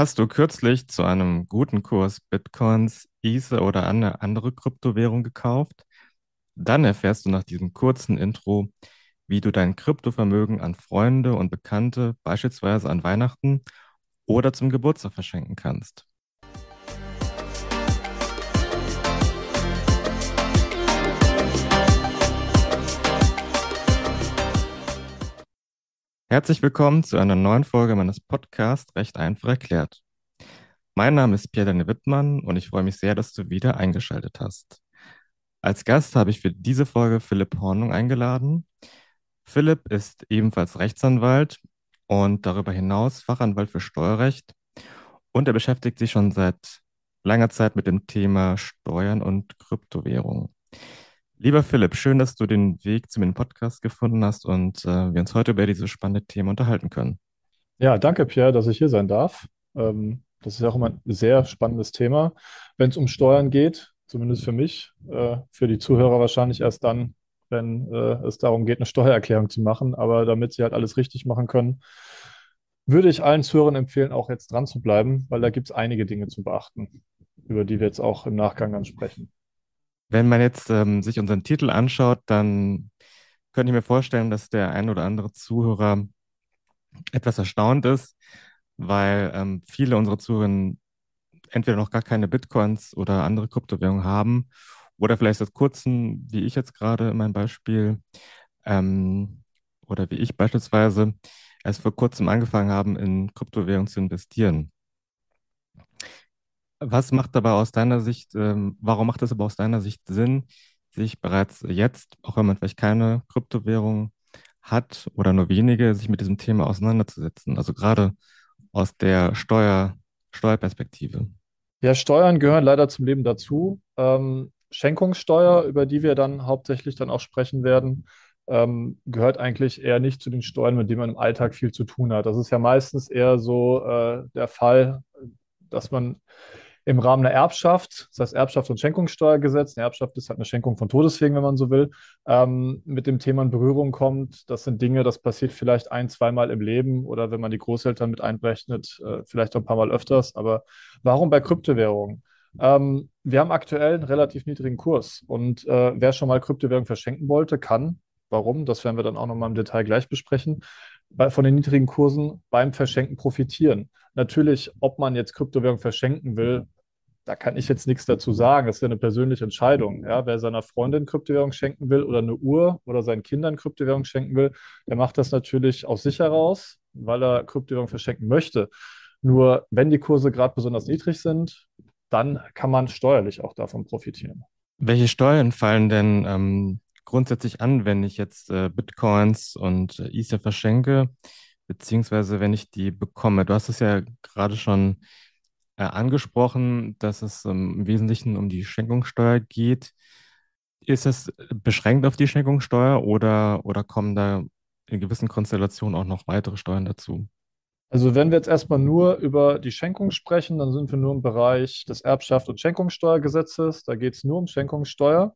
Hast du kürzlich zu einem guten Kurs Bitcoins, Ether oder eine andere Kryptowährung gekauft? Dann erfährst du nach diesem kurzen Intro, wie du dein Kryptovermögen an Freunde und Bekannte, beispielsweise an Weihnachten oder zum Geburtstag verschenken kannst. Herzlich willkommen zu einer neuen Folge meines Podcasts Recht einfach erklärt. Mein Name ist Pierre-Daniel Wittmann und ich freue mich sehr, dass du wieder eingeschaltet hast. Als Gast habe ich für diese Folge Philipp Hornung eingeladen. Philipp ist ebenfalls Rechtsanwalt und darüber hinaus Fachanwalt für Steuerrecht und er beschäftigt sich schon seit langer Zeit mit dem Thema Steuern und Kryptowährungen. Lieber Philipp, schön, dass du den Weg zu mir Podcast gefunden hast und äh, wir uns heute über dieses spannende Thema unterhalten können. Ja, danke, Pierre, dass ich hier sein darf. Ähm, das ist ja auch immer ein sehr spannendes Thema, wenn es um Steuern geht, zumindest für mich. Äh, für die Zuhörer wahrscheinlich erst dann, wenn äh, es darum geht, eine Steuererklärung zu machen. Aber damit sie halt alles richtig machen können, würde ich allen Zuhörern empfehlen, auch jetzt dran zu bleiben, weil da gibt es einige Dinge zu beachten, über die wir jetzt auch im Nachgang dann sprechen. Wenn man jetzt ähm, sich unseren Titel anschaut, dann könnte ich mir vorstellen, dass der ein oder andere Zuhörer etwas erstaunt ist, weil ähm, viele unserer Zuhörer entweder noch gar keine Bitcoins oder andere Kryptowährungen haben oder vielleicht seit kurzem, wie ich jetzt gerade in meinem Beispiel, ähm, oder wie ich beispielsweise, erst vor kurzem angefangen haben, in Kryptowährungen zu investieren. Was macht aber aus deiner Sicht, ähm, warum macht es aber aus deiner Sicht Sinn, sich bereits jetzt, auch wenn man vielleicht keine Kryptowährung hat oder nur wenige, sich mit diesem Thema auseinanderzusetzen? Also gerade aus der Steuer, Steuerperspektive. Ja, Steuern gehören leider zum Leben dazu. Ähm, Schenkungssteuer, über die wir dann hauptsächlich dann auch sprechen werden, ähm, gehört eigentlich eher nicht zu den Steuern, mit denen man im Alltag viel zu tun hat. Das ist ja meistens eher so äh, der Fall, dass man im Rahmen der Erbschaft, das heißt Erbschaft- und Schenkungssteuergesetz, eine Erbschaft ist halt eine Schenkung von Todeswegen, wenn man so will, ähm, mit dem Thema in Berührung kommt. Das sind Dinge, das passiert vielleicht ein, zweimal im Leben oder wenn man die Großeltern mit einberechnet, äh, vielleicht auch ein paar Mal öfters. Aber warum bei Kryptowährungen? Ähm, wir haben aktuell einen relativ niedrigen Kurs und äh, wer schon mal Kryptowährungen verschenken wollte, kann. Warum? Das werden wir dann auch nochmal im Detail gleich besprechen bei, von den niedrigen Kursen beim Verschenken profitieren. Natürlich, ob man jetzt Kryptowährung verschenken will, da kann ich jetzt nichts dazu sagen. Das ist ja eine persönliche Entscheidung. Ja, wer seiner Freundin Kryptowährung schenken will oder eine Uhr oder seinen Kindern Kryptowährung schenken will, der macht das natürlich aus sich heraus, weil er Kryptowährung verschenken möchte. Nur wenn die Kurse gerade besonders niedrig sind, dann kann man steuerlich auch davon profitieren. Welche Steuern fallen denn ähm, grundsätzlich an, wenn ich jetzt äh, Bitcoins und äh, Ether verschenke, beziehungsweise wenn ich die bekomme? Du hast es ja gerade schon äh, angesprochen, dass es ähm, im Wesentlichen um die Schenkungssteuer geht. Ist es beschränkt auf die Schenkungssteuer oder, oder kommen da in gewissen Konstellationen auch noch weitere Steuern dazu? Also wenn wir jetzt erstmal nur über die Schenkung sprechen, dann sind wir nur im Bereich des Erbschaft- und Schenkungssteuergesetzes. Da geht es nur um Schenkungssteuer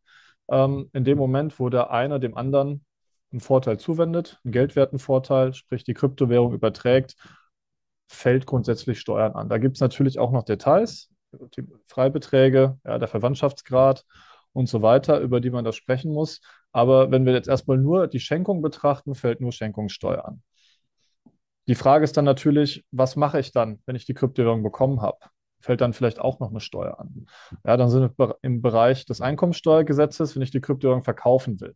ähm, in dem Moment, wo der eine dem anderen einen Vorteil zuwendet, einen geldwerten Vorteil, sprich die Kryptowährung überträgt, fällt grundsätzlich Steuern an. Da gibt es natürlich auch noch Details, die Freibeträge, ja, der Verwandtschaftsgrad und so weiter, über die man da sprechen muss. Aber wenn wir jetzt erstmal nur die Schenkung betrachten, fällt nur Schenkungssteuer an. Die Frage ist dann natürlich, was mache ich dann, wenn ich die Kryptowährung bekommen habe? Fällt dann vielleicht auch noch eine Steuer an. Ja, dann sind wir im Bereich des Einkommensteuergesetzes, wenn ich die Kryptowährung verkaufen will.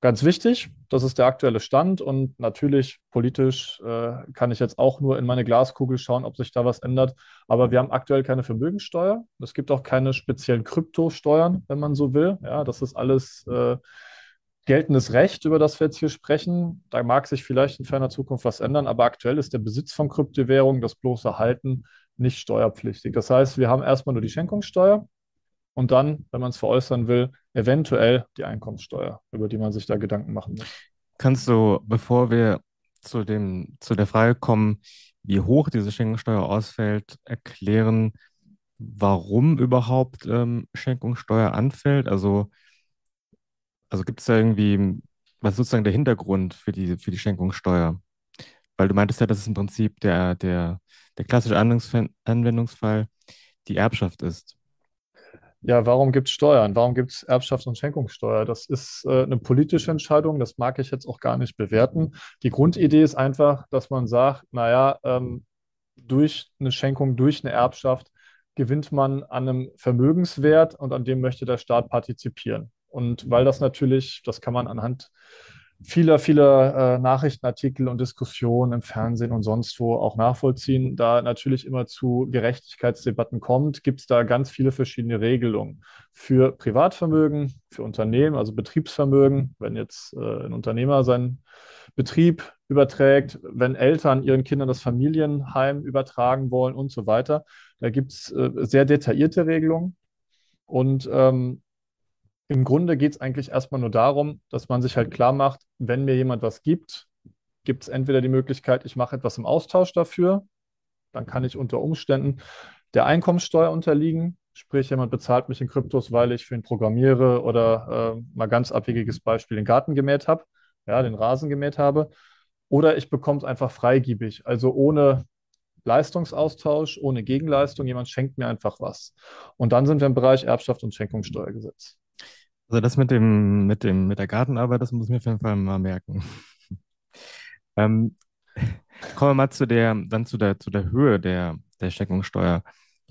Ganz wichtig, das ist der aktuelle Stand und natürlich politisch äh, kann ich jetzt auch nur in meine Glaskugel schauen, ob sich da was ändert. Aber wir haben aktuell keine Vermögensteuer. Es gibt auch keine speziellen Kryptosteuern, wenn man so will. Ja, das ist alles äh, geltendes Recht, über das wir jetzt hier sprechen. Da mag sich vielleicht in ferner Zukunft was ändern, aber aktuell ist der Besitz von Kryptowährungen, das bloße Halten, nicht steuerpflichtig. Das heißt, wir haben erstmal nur die Schenkungssteuer und dann, wenn man es veräußern will, eventuell die Einkommenssteuer, über die man sich da Gedanken machen muss. Kannst du, bevor wir zu, dem, zu der Frage kommen, wie hoch diese Schenkungssteuer ausfällt, erklären, warum überhaupt ähm, Schenkungssteuer anfällt? Also, also gibt es da irgendwie, was ist sozusagen der Hintergrund für die, für die Schenkungssteuer? Weil du meintest ja, das ist im Prinzip der, der, der klassische Anwendungsfall, Anwendungsfall die Erbschaft ist. Ja, warum gibt es Steuern? Warum gibt es Erbschafts- und Schenkungssteuer? Das ist äh, eine politische Entscheidung, das mag ich jetzt auch gar nicht bewerten. Die Grundidee ist einfach, dass man sagt, naja, ähm, durch eine Schenkung, durch eine Erbschaft gewinnt man an einem Vermögenswert und an dem möchte der Staat partizipieren. Und weil das natürlich, das kann man anhand vieler, vieler äh, Nachrichtenartikel und Diskussionen im Fernsehen und sonst wo auch nachvollziehen, da natürlich immer zu Gerechtigkeitsdebatten kommt, gibt es da ganz viele verschiedene Regelungen für Privatvermögen, für Unternehmen, also Betriebsvermögen, wenn jetzt äh, ein Unternehmer seinen Betrieb überträgt, wenn Eltern ihren Kindern das Familienheim übertragen wollen und so weiter. Da gibt es äh, sehr detaillierte Regelungen. Und ähm, im Grunde geht es eigentlich erstmal nur darum, dass man sich halt klar macht, wenn mir jemand was gibt, gibt es entweder die Möglichkeit, ich mache etwas im Austausch dafür, dann kann ich unter Umständen der Einkommensteuer unterliegen, sprich jemand bezahlt mich in Kryptos, weil ich für ihn programmiere oder äh, mal ganz abwegiges Beispiel den Garten gemäht habe, ja, den Rasen gemäht habe, oder ich bekomme es einfach freigiebig, also ohne Leistungsaustausch, ohne Gegenleistung, jemand schenkt mir einfach was. Und dann sind wir im Bereich Erbschaft und Schenkungssteuergesetz. Also das mit dem, mit dem, mit der Gartenarbeit, das muss ich mir auf jeden Fall mal merken. ähm, kommen wir mal zu der, dann zu der, zu der Höhe der, der Schenkungssteuer.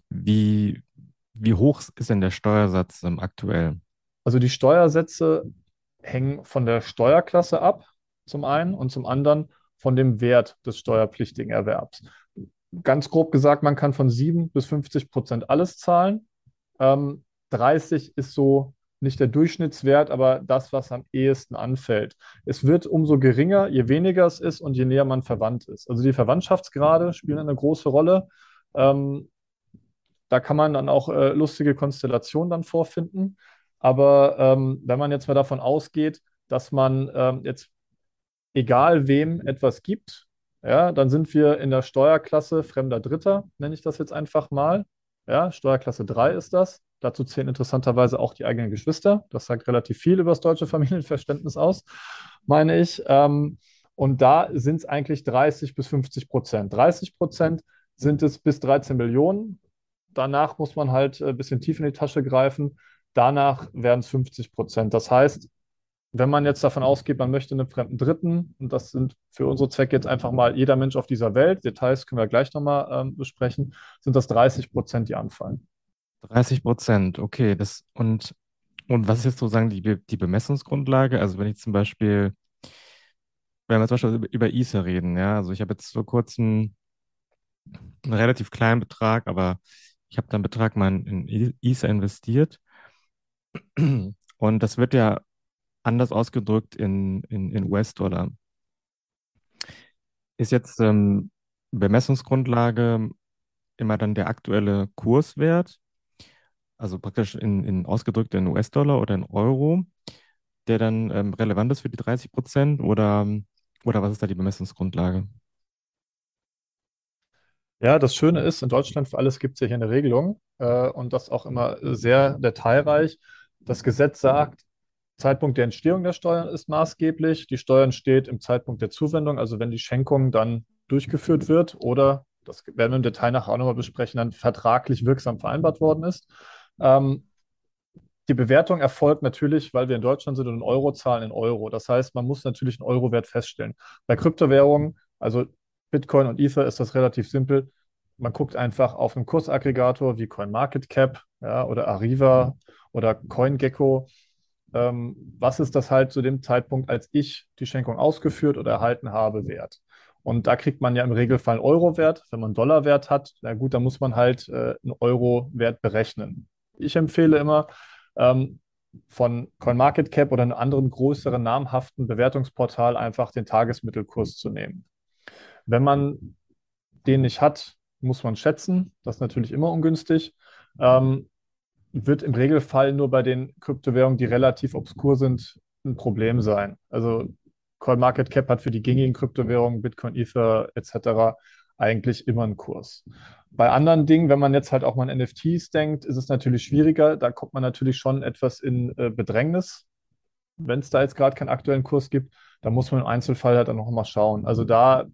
Wie, wie hoch ist denn der Steuersatz aktuell? Also die Steuersätze hängen von der Steuerklasse ab, zum einen, und zum anderen von dem Wert des steuerpflichtigen Erwerbs. Ganz grob gesagt, man kann von 7 bis 50 Prozent alles zahlen. Ähm, 30 ist so nicht der Durchschnittswert, aber das, was am ehesten anfällt. Es wird umso geringer, je weniger es ist und je näher man verwandt ist. Also die Verwandtschaftsgrade spielen eine große Rolle. Ähm, da kann man dann auch äh, lustige Konstellationen dann vorfinden. Aber ähm, wenn man jetzt mal davon ausgeht, dass man ähm, jetzt egal wem etwas gibt, ja, dann sind wir in der Steuerklasse fremder Dritter, nenne ich das jetzt einfach mal. Ja, Steuerklasse 3 ist das. Dazu zählen interessanterweise auch die eigenen Geschwister. Das sagt relativ viel über das deutsche Familienverständnis aus, meine ich. Ähm, und da sind es eigentlich 30 bis 50 Prozent. 30 Prozent sind es bis 13 Millionen. Danach muss man halt ein bisschen tief in die Tasche greifen. Danach werden es 50 Prozent. Das heißt, wenn man jetzt davon ausgeht, man möchte einen fremden Dritten, und das sind für unsere Zwecke jetzt einfach mal jeder Mensch auf dieser Welt, Details können wir gleich nochmal ähm, besprechen, sind das 30 Prozent, die anfallen. 30 Prozent, okay. Das, und, und was ist jetzt sozusagen die, die Bemessungsgrundlage? Also wenn ich zum Beispiel, wenn wir zum Beispiel über, ISA reden, ja, also ich habe jetzt vor kurzem einen relativ kleinen Betrag, aber ich habe da einen Betrag mal in ISA investiert. Und das wird ja anders ausgedrückt in, in, in US-Dollar. Ist jetzt ähm, Bemessungsgrundlage immer dann der aktuelle Kurswert also praktisch in, in ausgedrückt in US-Dollar oder in Euro, der dann ähm, relevant ist für die 30 Prozent oder, oder was ist da die Bemessungsgrundlage? Ja, das Schöne ist, in Deutschland für alles gibt es ja hier eine Regelung äh, und das auch immer sehr detailreich. Das Gesetz sagt, Zeitpunkt der Entstehung der Steuern ist maßgeblich. Die Steuer entsteht im Zeitpunkt der Zuwendung, also wenn die Schenkung dann durchgeführt wird oder, das werden wir im Detail nachher auch nochmal besprechen, dann vertraglich wirksam vereinbart worden ist. Ähm, die Bewertung erfolgt natürlich, weil wir in Deutschland sind und in Euro zahlen in Euro. Das heißt, man muss natürlich einen Euro-Wert feststellen. Bei Kryptowährungen, also Bitcoin und Ether, ist das relativ simpel. Man guckt einfach auf einen Kursaggregator wie CoinMarketCap ja, oder Arriva oder CoinGecko. Ähm, was ist das halt zu dem Zeitpunkt, als ich die Schenkung ausgeführt oder erhalten habe, wert? Und da kriegt man ja im Regelfall einen Euro-Wert. Wenn man einen Dollar-Wert hat, na gut, dann muss man halt äh, einen Euro-Wert berechnen ich empfehle immer, ähm, von CoinMarketCap oder einem anderen größeren namhaften Bewertungsportal einfach den Tagesmittelkurs zu nehmen. Wenn man den nicht hat, muss man schätzen. Das ist natürlich immer ungünstig. Ähm, wird im Regelfall nur bei den Kryptowährungen, die relativ obskur sind, ein Problem sein. Also CoinMarketCap hat für die gängigen Kryptowährungen, Bitcoin, Ether etc. eigentlich immer einen Kurs. Bei anderen Dingen, wenn man jetzt halt auch mal an NFTs denkt, ist es natürlich schwieriger. Da kommt man natürlich schon etwas in äh, Bedrängnis. Wenn es da jetzt gerade keinen aktuellen Kurs gibt, da muss man im Einzelfall halt dann noch mal schauen. Also da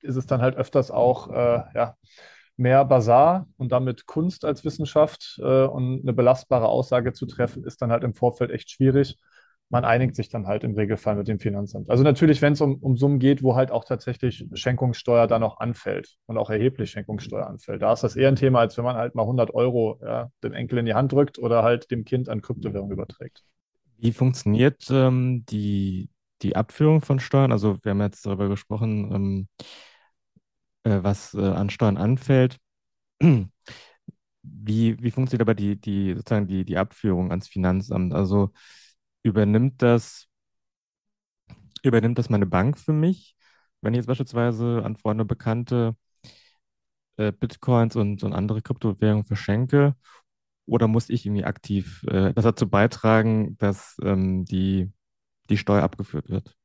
ist es dann halt öfters auch äh, ja, mehr Basar und damit Kunst als Wissenschaft. Äh, und eine belastbare Aussage zu treffen, ist dann halt im Vorfeld echt schwierig. Man einigt sich dann halt im Regelfall mit dem Finanzamt. Also natürlich, wenn es um, um Summen geht, wo halt auch tatsächlich Schenkungssteuer dann noch anfällt und auch erheblich Schenkungssteuer anfällt. Da ist das eher ein Thema, als wenn man halt mal 100 Euro ja, dem Enkel in die Hand drückt oder halt dem Kind an Kryptowährung überträgt. Wie funktioniert ähm, die, die Abführung von Steuern? Also wir haben jetzt darüber gesprochen, ähm, äh, was äh, an Steuern anfällt. Wie, wie funktioniert aber die, die, sozusagen die, die Abführung ans Finanzamt? Also übernimmt das, übernimmt das meine Bank für mich? Wenn ich jetzt beispielsweise an Freunde, Bekannte äh, Bitcoins und, und andere Kryptowährungen verschenke, oder muss ich irgendwie aktiv äh, das dazu beitragen, dass ähm, die, die Steuer abgeführt wird?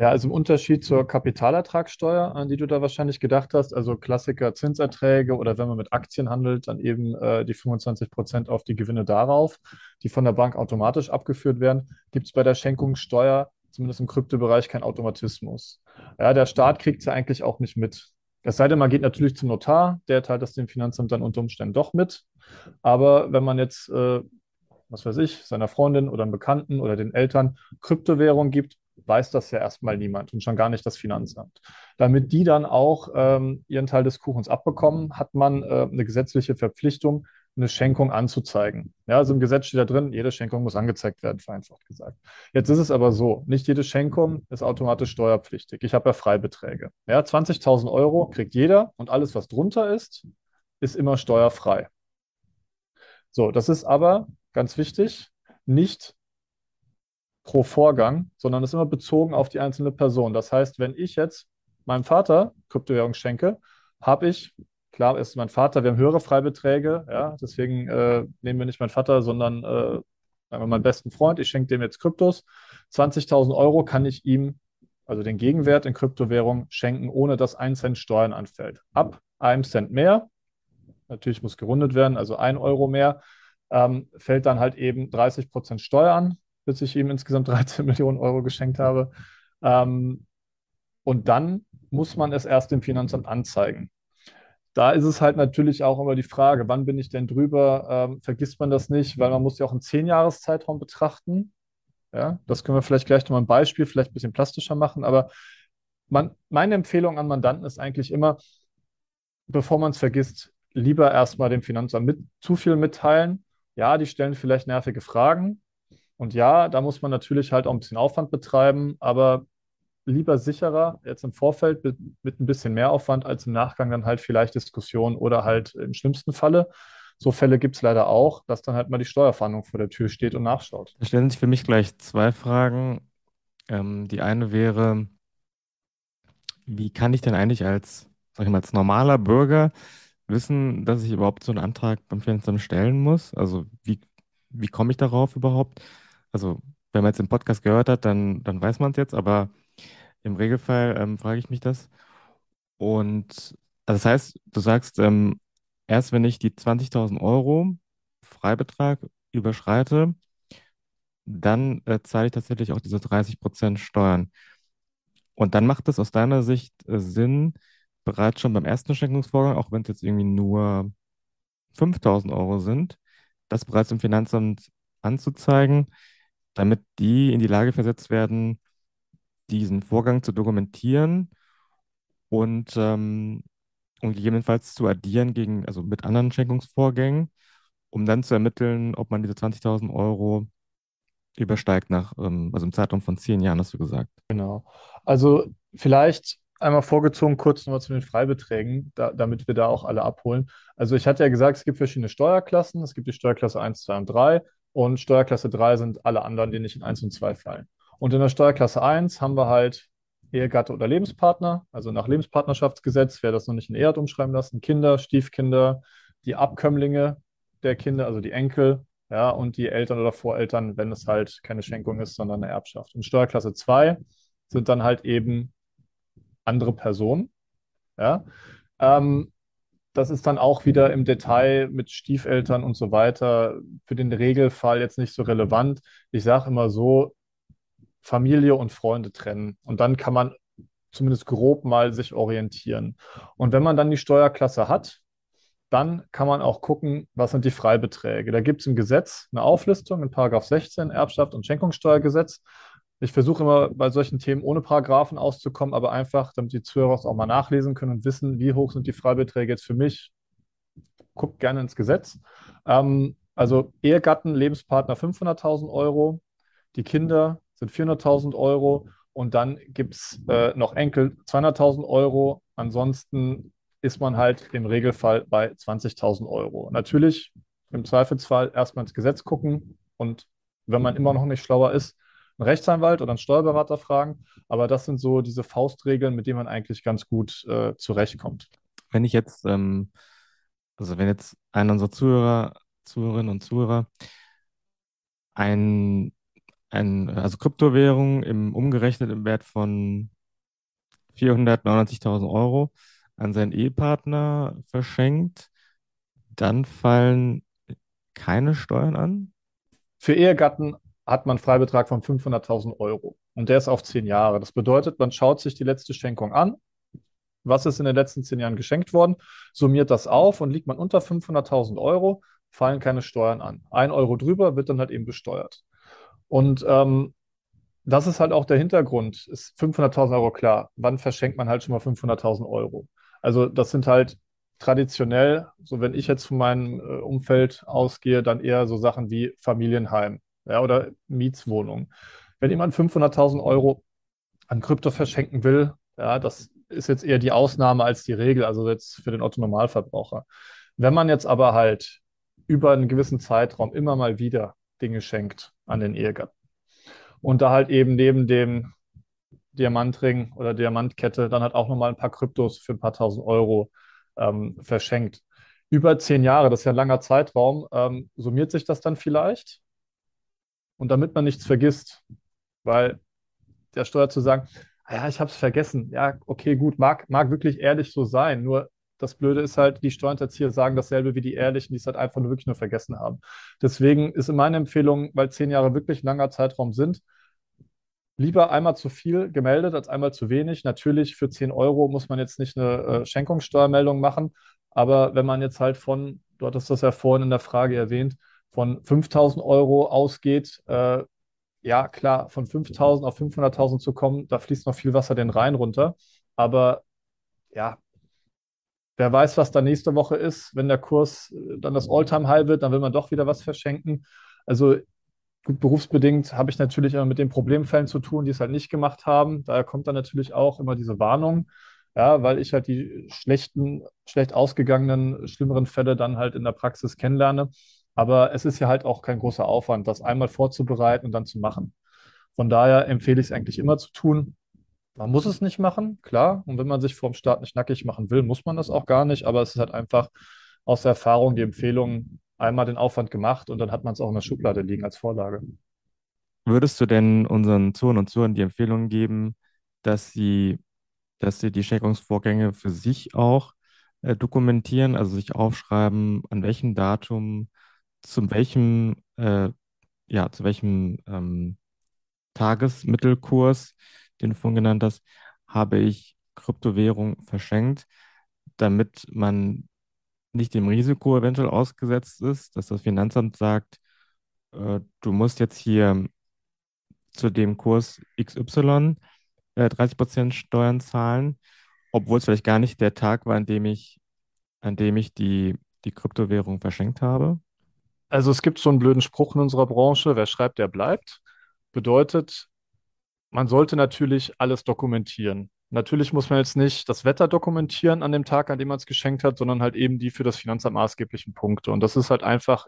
Ja, also im Unterschied zur Kapitalertragssteuer, an die du da wahrscheinlich gedacht hast, also Klassiker Zinserträge oder wenn man mit Aktien handelt, dann eben äh, die 25 Prozent auf die Gewinne darauf, die von der Bank automatisch abgeführt werden, gibt es bei der Schenkungssteuer, zumindest im Kryptobereich, keinen Automatismus. Ja, der Staat kriegt es ja eigentlich auch nicht mit. Es sei denn, man geht natürlich zum Notar, der teilt das dem Finanzamt dann unter Umständen doch mit. Aber wenn man jetzt, äh, was weiß ich, seiner Freundin oder einem Bekannten oder den Eltern Kryptowährung gibt, weiß das ja erstmal niemand und schon gar nicht das Finanzamt. Damit die dann auch ähm, ihren Teil des Kuchens abbekommen, hat man äh, eine gesetzliche Verpflichtung, eine Schenkung anzuzeigen. Ja, also im Gesetz steht da drin, jede Schenkung muss angezeigt werden, vereinfacht gesagt. Jetzt ist es aber so, nicht jede Schenkung ist automatisch steuerpflichtig. Ich habe ja Freibeträge. Ja, 20.000 Euro kriegt jeder und alles, was drunter ist, ist immer steuerfrei. So, das ist aber ganz wichtig, nicht pro Vorgang, sondern ist immer bezogen auf die einzelne Person. Das heißt, wenn ich jetzt meinem Vater Kryptowährung schenke, habe ich, klar ist mein Vater, wir haben höhere Freibeträge, ja, deswegen äh, nehmen wir nicht meinen Vater, sondern äh, meinen besten Freund, ich schenke dem jetzt Kryptos. 20.000 Euro kann ich ihm, also den Gegenwert in Kryptowährung, schenken, ohne dass ein Cent Steuern anfällt. Ab einem Cent mehr, natürlich muss gerundet werden, also ein Euro mehr, ähm, fällt dann halt eben 30 Prozent Steuer an bis ich ihm insgesamt 13 Millionen Euro geschenkt habe. Ähm, und dann muss man es erst dem Finanzamt anzeigen. Da ist es halt natürlich auch immer die Frage, wann bin ich denn drüber? Ähm, vergisst man das nicht, weil man muss ja auch einen 10-Jahres-Zeitraum betrachten. Ja, das können wir vielleicht gleich nochmal ein Beispiel, vielleicht ein bisschen plastischer machen, aber man, meine Empfehlung an Mandanten ist eigentlich immer, bevor man es vergisst, lieber erstmal dem Finanzamt mit, zu viel mitteilen. Ja, die stellen vielleicht nervige Fragen, und ja, da muss man natürlich halt auch ein bisschen Aufwand betreiben, aber lieber sicherer jetzt im Vorfeld mit, mit ein bisschen mehr Aufwand als im Nachgang dann halt vielleicht Diskussion oder halt im schlimmsten Falle. So Fälle gibt es leider auch, dass dann halt mal die Steuerfahndung vor der Tür steht und nachschaut. Da stellen sich für mich gleich zwei Fragen. Ähm, die eine wäre, wie kann ich denn eigentlich als, sag ich mal, als normaler Bürger wissen, dass ich überhaupt so einen Antrag beim Finanzamt stellen muss? Also wie, wie komme ich darauf überhaupt? Also, wenn man jetzt den Podcast gehört hat, dann, dann weiß man es jetzt, aber im Regelfall ähm, frage ich mich das. Und also das heißt, du sagst, ähm, erst wenn ich die 20.000 Euro Freibetrag überschreite, dann äh, zahle ich tatsächlich auch diese 30% Steuern. Und dann macht es aus deiner Sicht äh, Sinn, bereits schon beim ersten Schenkungsvorgang, auch wenn es jetzt irgendwie nur 5.000 Euro sind, das bereits im Finanzamt anzuzeigen, damit die in die Lage versetzt werden, diesen Vorgang zu dokumentieren und, ähm, und gegebenenfalls zu addieren gegen, also mit anderen Schenkungsvorgängen, um dann zu ermitteln, ob man diese 20.000 Euro übersteigt nach, ähm, also im Zeitraum von zehn Jahren, hast du gesagt. Genau. Also vielleicht einmal vorgezogen kurz nochmal zu den Freibeträgen, da, damit wir da auch alle abholen. Also ich hatte ja gesagt, es gibt verschiedene Steuerklassen. Es gibt die Steuerklasse 1, 2 und 3 und Steuerklasse 3 sind alle anderen, die nicht in 1 und 2 fallen. Und in der Steuerklasse 1 haben wir halt Ehegatte oder Lebenspartner, also nach Lebenspartnerschaftsgesetz, wer das noch nicht in Ehe hat umschreiben lassen, Kinder, Stiefkinder, die Abkömmlinge der Kinder, also die Enkel, ja, und die Eltern oder Voreltern, wenn es halt keine Schenkung ist, sondern eine Erbschaft. Und Steuerklasse 2 sind dann halt eben andere Personen, ja. Ähm, das ist dann auch wieder im Detail mit Stiefeltern und so weiter für den Regelfall jetzt nicht so relevant. Ich sage immer so, Familie und Freunde trennen. Und dann kann man zumindest grob mal sich orientieren. Und wenn man dann die Steuerklasse hat, dann kann man auch gucken, was sind die Freibeträge. Da gibt es im Gesetz eine Auflistung in Paragraph 16 Erbschaft und Schenkungssteuergesetz. Ich versuche immer bei solchen Themen ohne Paragraphen auszukommen, aber einfach, damit die Zuhörer es auch mal nachlesen können und wissen, wie hoch sind die Freibeträge jetzt für mich. Guckt gerne ins Gesetz. Ähm, also Ehegatten, Lebenspartner 500.000 Euro, die Kinder sind 400.000 Euro und dann gibt es äh, noch Enkel 200.000 Euro. Ansonsten ist man halt im Regelfall bei 20.000 Euro. Natürlich im Zweifelsfall erstmal ins Gesetz gucken und wenn man immer noch nicht schlauer ist, einen Rechtsanwalt oder einen Steuerberater fragen. Aber das sind so diese Faustregeln, mit denen man eigentlich ganz gut äh, zurechtkommt. Wenn ich jetzt, ähm, also wenn jetzt einer unserer Zuhörer, Zuhörerinnen und Zuhörer ein, ein, also Kryptowährung im umgerechnet im Wert von 499.000 Euro an seinen Ehepartner verschenkt, dann fallen keine Steuern an? Für Ehegatten hat man einen Freibetrag von 500.000 Euro und der ist auf zehn Jahre. Das bedeutet, man schaut sich die letzte Schenkung an. Was ist in den letzten zehn Jahren geschenkt worden? Summiert das auf und liegt man unter 500.000 Euro, fallen keine Steuern an. Ein Euro drüber wird dann halt eben besteuert. Und ähm, das ist halt auch der Hintergrund. Ist 500.000 Euro klar. Wann verschenkt man halt schon mal 500.000 Euro? Also das sind halt traditionell, so wenn ich jetzt von meinem äh, Umfeld ausgehe, dann eher so Sachen wie Familienheim ja, oder Mietswohnung. Wenn jemand 500.000 Euro an Krypto verschenken will, ja, das ist jetzt eher die Ausnahme als die Regel, also jetzt für den Otto-Normalverbraucher. Wenn man jetzt aber halt über einen gewissen Zeitraum immer mal wieder Dinge schenkt an den Ehegatten und da halt eben neben dem Diamantring oder Diamantkette dann halt auch nochmal ein paar Kryptos für ein paar tausend Euro ähm, verschenkt. Über zehn Jahre, das ist ja ein langer Zeitraum, ähm, summiert sich das dann vielleicht? Und damit man nichts vergisst, weil der Steuer zu sagen, ah ja, ich habe es vergessen. Ja, okay, gut, mag, mag wirklich ehrlich so sein. Nur das Blöde ist halt, die Steuerhinterzieher sagen dasselbe wie die Ehrlichen, die es halt einfach nur wirklich nur vergessen haben. Deswegen ist in meiner Empfehlung, weil zehn Jahre wirklich ein langer Zeitraum sind, lieber einmal zu viel gemeldet als einmal zu wenig. Natürlich für 10 Euro muss man jetzt nicht eine äh, Schenkungssteuermeldung machen, aber wenn man jetzt halt von, du hattest das ja vorhin in der Frage erwähnt, von 5000 Euro ausgeht, äh, ja klar, von 5000 auf 500.000 zu kommen, da fließt noch viel Wasser den Rhein runter. Aber ja, wer weiß, was da nächste Woche ist. Wenn der Kurs äh, dann das Alltime-High wird, dann will man doch wieder was verschenken. Also gut, berufsbedingt habe ich natürlich immer mit den Problemfällen zu tun, die es halt nicht gemacht haben. Daher kommt dann natürlich auch immer diese Warnung, ja, weil ich halt die schlechten, schlecht ausgegangenen, schlimmeren Fälle dann halt in der Praxis kennenlerne. Aber es ist ja halt auch kein großer Aufwand, das einmal vorzubereiten und dann zu machen. Von daher empfehle ich es eigentlich immer zu tun. Man muss es nicht machen, klar. Und wenn man sich vor dem Start nicht nackig machen will, muss man das auch gar nicht. Aber es ist halt einfach aus der Erfahrung die Empfehlung, einmal den Aufwand gemacht und dann hat man es auch in der Schublade liegen als Vorlage. Würdest du denn unseren Zuhörern und Zuhörern die Empfehlung geben, dass sie, dass sie die Schenkungsvorgänge für sich auch äh, dokumentieren, also sich aufschreiben, an welchem Datum, zu welchem, äh, ja, zu welchem ähm, Tagesmittelkurs, den du vorhin genannt hast, habe ich Kryptowährung verschenkt, damit man nicht dem Risiko eventuell ausgesetzt ist, dass das Finanzamt sagt, äh, du musst jetzt hier zu dem Kurs XY äh, 30% Steuern zahlen, obwohl es vielleicht gar nicht der Tag war, an dem ich, an dem ich die, die Kryptowährung verschenkt habe? Also es gibt so einen blöden Spruch in unserer Branche, wer schreibt, der bleibt. Bedeutet, man sollte natürlich alles dokumentieren. Natürlich muss man jetzt nicht das Wetter dokumentieren an dem Tag, an dem man es geschenkt hat, sondern halt eben die für das Finanzamt maßgeblichen Punkte. Und das ist halt einfach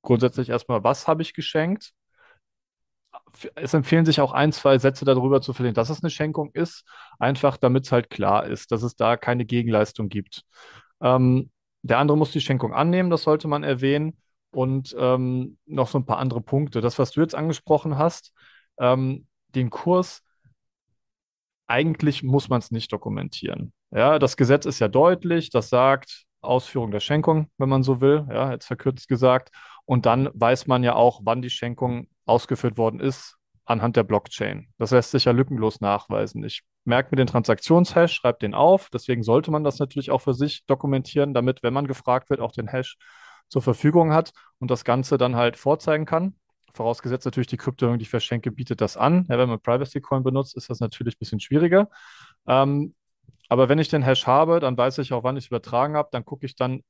grundsätzlich erstmal, was habe ich geschenkt? Es empfehlen sich auch ein, zwei Sätze darüber zu verlieren, dass es eine Schenkung ist, einfach damit es halt klar ist, dass es da keine Gegenleistung gibt. Ähm, der andere muss die Schenkung annehmen, das sollte man erwähnen. Und ähm, noch so ein paar andere Punkte. Das, was du jetzt angesprochen hast, ähm, den Kurs eigentlich muss man es nicht dokumentieren. Ja, das Gesetz ist ja deutlich, das sagt Ausführung der Schenkung, wenn man so will, ja, jetzt verkürzt gesagt. Und dann weiß man ja auch, wann die Schenkung ausgeführt worden ist. anhand der Blockchain. Das lässt sich ja lückenlos nachweisen. Ich merke mir den Transaktionshash, schreibe den auf. Deswegen sollte man das natürlich auch für sich dokumentieren, damit, wenn man gefragt wird, auch den Hash zur Verfügung hat und das Ganze dann halt vorzeigen kann. Vorausgesetzt natürlich, die Kryptowährung, die ich verschenke, bietet das an. Ja, wenn man Privacy Coin benutzt, ist das natürlich ein bisschen schwieriger. Ähm, aber wenn ich den Hash habe, dann weiß ich auch, wann ich es übertragen habe. Dann gucke ich dann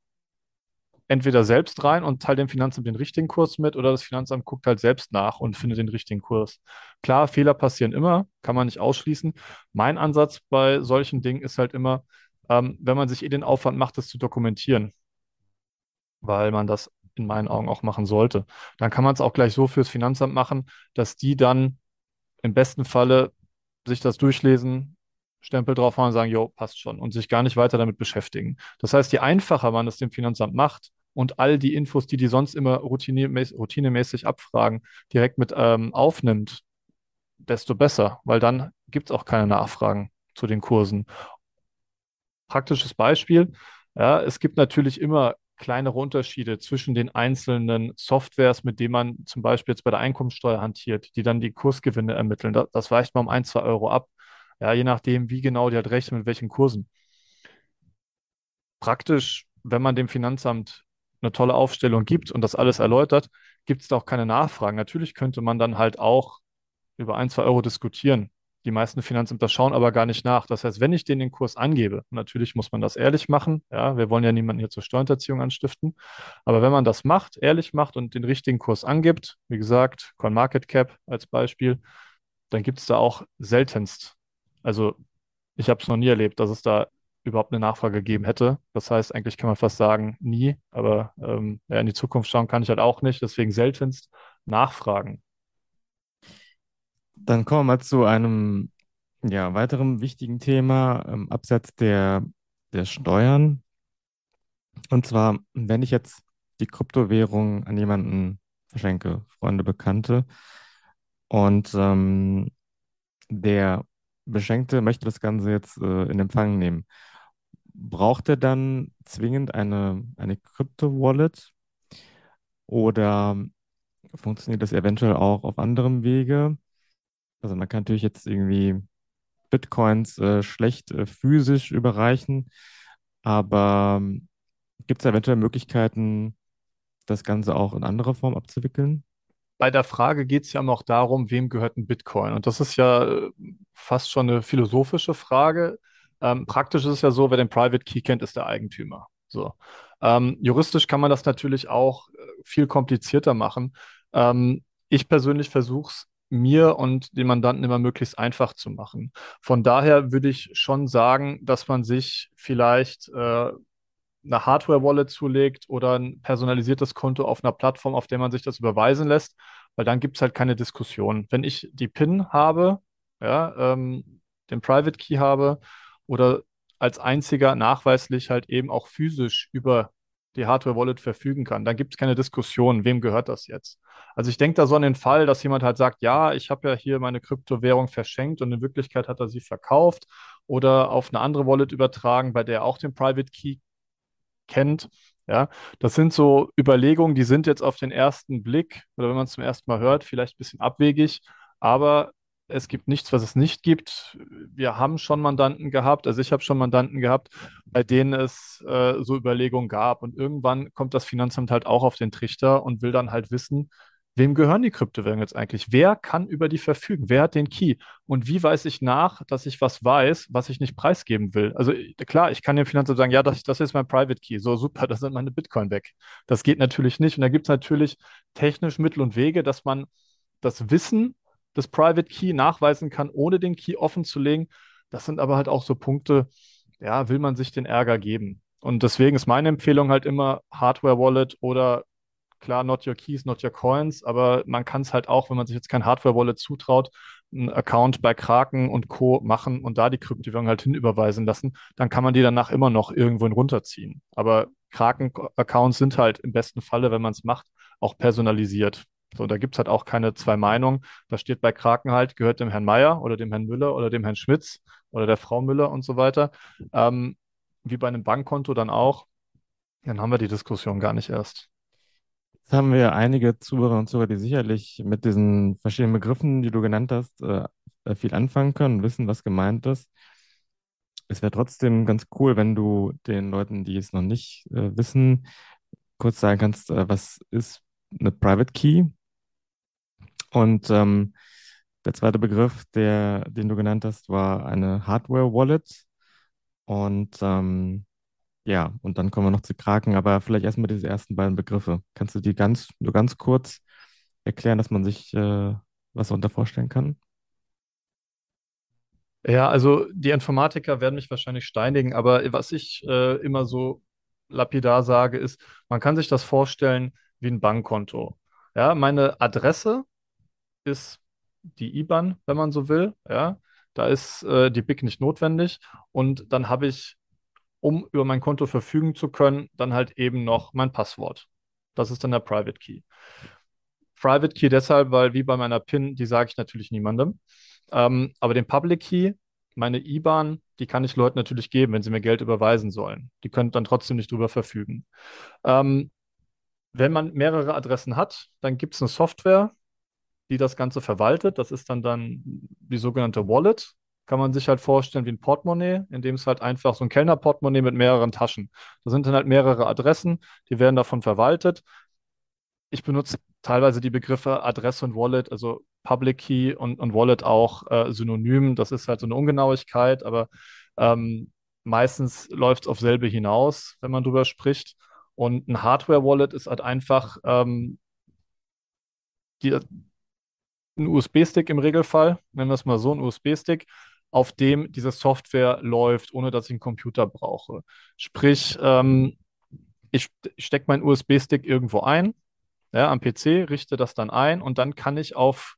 entweder selbst rein und teile dem Finanzamt den richtigen Kurs mit oder das Finanzamt guckt halt selbst nach und findet den richtigen Kurs. Klar, Fehler passieren immer, kann man nicht ausschließen. Mein Ansatz bei solchen Dingen ist halt immer, ähm, wenn man sich eh den Aufwand macht, das zu dokumentieren, weil man das in meinen Augen auch machen sollte, dann kann man es auch gleich so fürs Finanzamt machen, dass die dann im besten Falle sich das durchlesen, Stempel drauf haben und sagen, jo, passt schon und sich gar nicht weiter damit beschäftigen. Das heißt, je einfacher man es dem Finanzamt macht und all die Infos, die die sonst immer routinemäßig, routinemäßig abfragen, direkt mit ähm, aufnimmt, desto besser, weil dann gibt es auch keine Nachfragen zu den Kursen. Praktisches Beispiel, ja, es gibt natürlich immer kleinere Unterschiede zwischen den einzelnen Softwares, mit denen man zum Beispiel jetzt bei der Einkommensteuer hantiert, die dann die Kursgewinne ermitteln. Das, das weicht mal um ein, zwei Euro ab. Ja, je nachdem, wie genau die halt rechnen, mit welchen Kursen. Praktisch, wenn man dem Finanzamt eine tolle Aufstellung gibt und das alles erläutert, gibt es da auch keine Nachfragen. Natürlich könnte man dann halt auch über ein, zwei Euro diskutieren. Die meisten Finanzämter schauen aber gar nicht nach. Das heißt, wenn ich denen den Kurs angebe, natürlich muss man das ehrlich machen, ja, wir wollen ja niemanden hier zur Steuerhinterziehung anstiften, aber wenn man das macht, ehrlich macht und den richtigen Kurs angibt, wie gesagt, CoinMarketCap als Beispiel, dann gibt es da auch seltenst also ich habe es noch nie erlebt, dass es da überhaupt eine Nachfrage gegeben hätte. Das heißt, eigentlich kann man fast sagen, nie, aber ähm, ja, in die Zukunft schauen kann ich halt auch nicht, deswegen seltenst nachfragen. Dann kommen wir mal zu einem ja, weiteren wichtigen Thema, ähm, abseits der, der Steuern. Und zwar, wenn ich jetzt die Kryptowährung an jemanden verschenke, Freunde, Bekannte, und ähm, der Beschenkte möchte das Ganze jetzt äh, in Empfang nehmen. Braucht er dann zwingend eine, eine Krypto-Wallet oder funktioniert das eventuell auch auf anderem Wege? Also man kann natürlich jetzt irgendwie Bitcoins äh, schlecht äh, physisch überreichen, aber ähm, gibt es eventuell Möglichkeiten, das Ganze auch in anderer Form abzuwickeln? bei der Frage geht es ja noch darum, wem gehört ein Bitcoin? Und das ist ja äh, fast schon eine philosophische Frage. Ähm, praktisch ist es ja so, wer den Private Key kennt, ist der Eigentümer. So. Ähm, juristisch kann man das natürlich auch äh, viel komplizierter machen. Ähm, ich persönlich versuche es mir und den Mandanten immer möglichst einfach zu machen. Von daher würde ich schon sagen, dass man sich vielleicht äh, eine Hardware-Wallet zulegt oder ein personalisiertes Konto auf einer Plattform, auf der man sich das überweisen lässt, weil dann gibt es halt keine Diskussion. Wenn ich die PIN habe, ja, ähm, den Private Key habe oder als einziger nachweislich halt eben auch physisch über die Hardware-Wallet verfügen kann, dann gibt es keine Diskussion, wem gehört das jetzt. Also ich denke da so an den Fall, dass jemand halt sagt, ja, ich habe ja hier meine Kryptowährung verschenkt und in Wirklichkeit hat er sie verkauft oder auf eine andere Wallet übertragen, bei der er auch den Private Key kennt. Ja, das sind so Überlegungen, die sind jetzt auf den ersten Blick oder wenn man es zum ersten Mal hört, vielleicht ein bisschen abwegig, aber es gibt nichts, was es nicht gibt. Wir haben schon Mandanten gehabt, also ich habe schon Mandanten gehabt, bei denen es äh, so Überlegungen gab. Und irgendwann kommt das Finanzamt halt auch auf den Trichter und will dann halt wissen, Wem gehören die Kryptowährungen jetzt eigentlich? Wer kann über die verfügen? Wer hat den Key? Und wie weiß ich nach, dass ich was weiß, was ich nicht preisgeben will? Also klar, ich kann dem Finanzamt sagen, ja, das, das ist mein Private Key. So super, da sind meine Bitcoin weg. Das geht natürlich nicht. Und da gibt es natürlich technisch Mittel und Wege, dass man das Wissen des Private Key nachweisen kann, ohne den Key offen zu legen. Das sind aber halt auch so Punkte, ja, will man sich den Ärger geben? Und deswegen ist meine Empfehlung halt immer Hardware Wallet oder klar, not your keys, not your coins, aber man kann es halt auch, wenn man sich jetzt kein Hardware-Wallet zutraut, einen Account bei Kraken und Co. machen und da die Kryptowährung halt hinüberweisen lassen, dann kann man die danach immer noch irgendwo runterziehen. Aber Kraken-Accounts sind halt im besten Falle, wenn man es macht, auch personalisiert. So, da gibt es halt auch keine zwei Meinungen. Da steht bei Kraken halt, gehört dem Herrn Meier oder dem Herrn Müller oder dem Herrn Schmitz oder der Frau Müller und so weiter. Ähm, wie bei einem Bankkonto dann auch. Dann haben wir die Diskussion gar nicht erst. Jetzt haben wir einige Zuhörer und Zuhörer, die sicherlich mit diesen verschiedenen Begriffen, die du genannt hast, äh, äh, viel anfangen können wissen, was gemeint ist. Es wäre trotzdem ganz cool, wenn du den Leuten, die es noch nicht äh, wissen, kurz sagen kannst, äh, was ist eine Private Key? Und ähm, der zweite Begriff, der, den du genannt hast, war eine Hardware Wallet. Und ähm, ja, und dann kommen wir noch zu Kraken, aber vielleicht erstmal diese ersten beiden Begriffe. Kannst du die ganz, nur ganz kurz erklären, dass man sich äh, was darunter vorstellen kann? Ja, also die Informatiker werden mich wahrscheinlich steinigen, aber was ich äh, immer so lapidar sage, ist, man kann sich das vorstellen wie ein Bankkonto. Ja, meine Adresse ist die IBAN, wenn man so will. Ja, da ist äh, die BIC nicht notwendig und dann habe ich, um über mein Konto verfügen zu können, dann halt eben noch mein Passwort. Das ist dann der Private Key. Private Key deshalb, weil wie bei meiner PIN, die sage ich natürlich niemandem. Ähm, aber den Public Key, meine IBAN, die kann ich Leuten natürlich geben, wenn sie mir Geld überweisen sollen. Die können dann trotzdem nicht drüber verfügen. Ähm, wenn man mehrere Adressen hat, dann gibt es eine Software, die das Ganze verwaltet. Das ist dann dann die sogenannte Wallet. Kann man sich halt vorstellen wie ein Portemonnaie, in dem es halt einfach so ein Kellnerportemonnaie mit mehreren Taschen. Da sind dann halt mehrere Adressen, die werden davon verwaltet. Ich benutze teilweise die Begriffe Adresse und Wallet, also Public Key und, und Wallet auch äh, synonym. Das ist halt so eine Ungenauigkeit, aber ähm, meistens läuft es auf selbe hinaus, wenn man drüber spricht. Und ein Hardware-Wallet ist halt einfach ähm, die, ein USB-Stick im Regelfall, nennen wir es mal so, ein USB-Stick, auf dem diese Software läuft, ohne dass ich einen Computer brauche. Sprich, ähm, ich stecke meinen USB-Stick irgendwo ein, ja, am PC, richte das dann ein und dann kann ich auf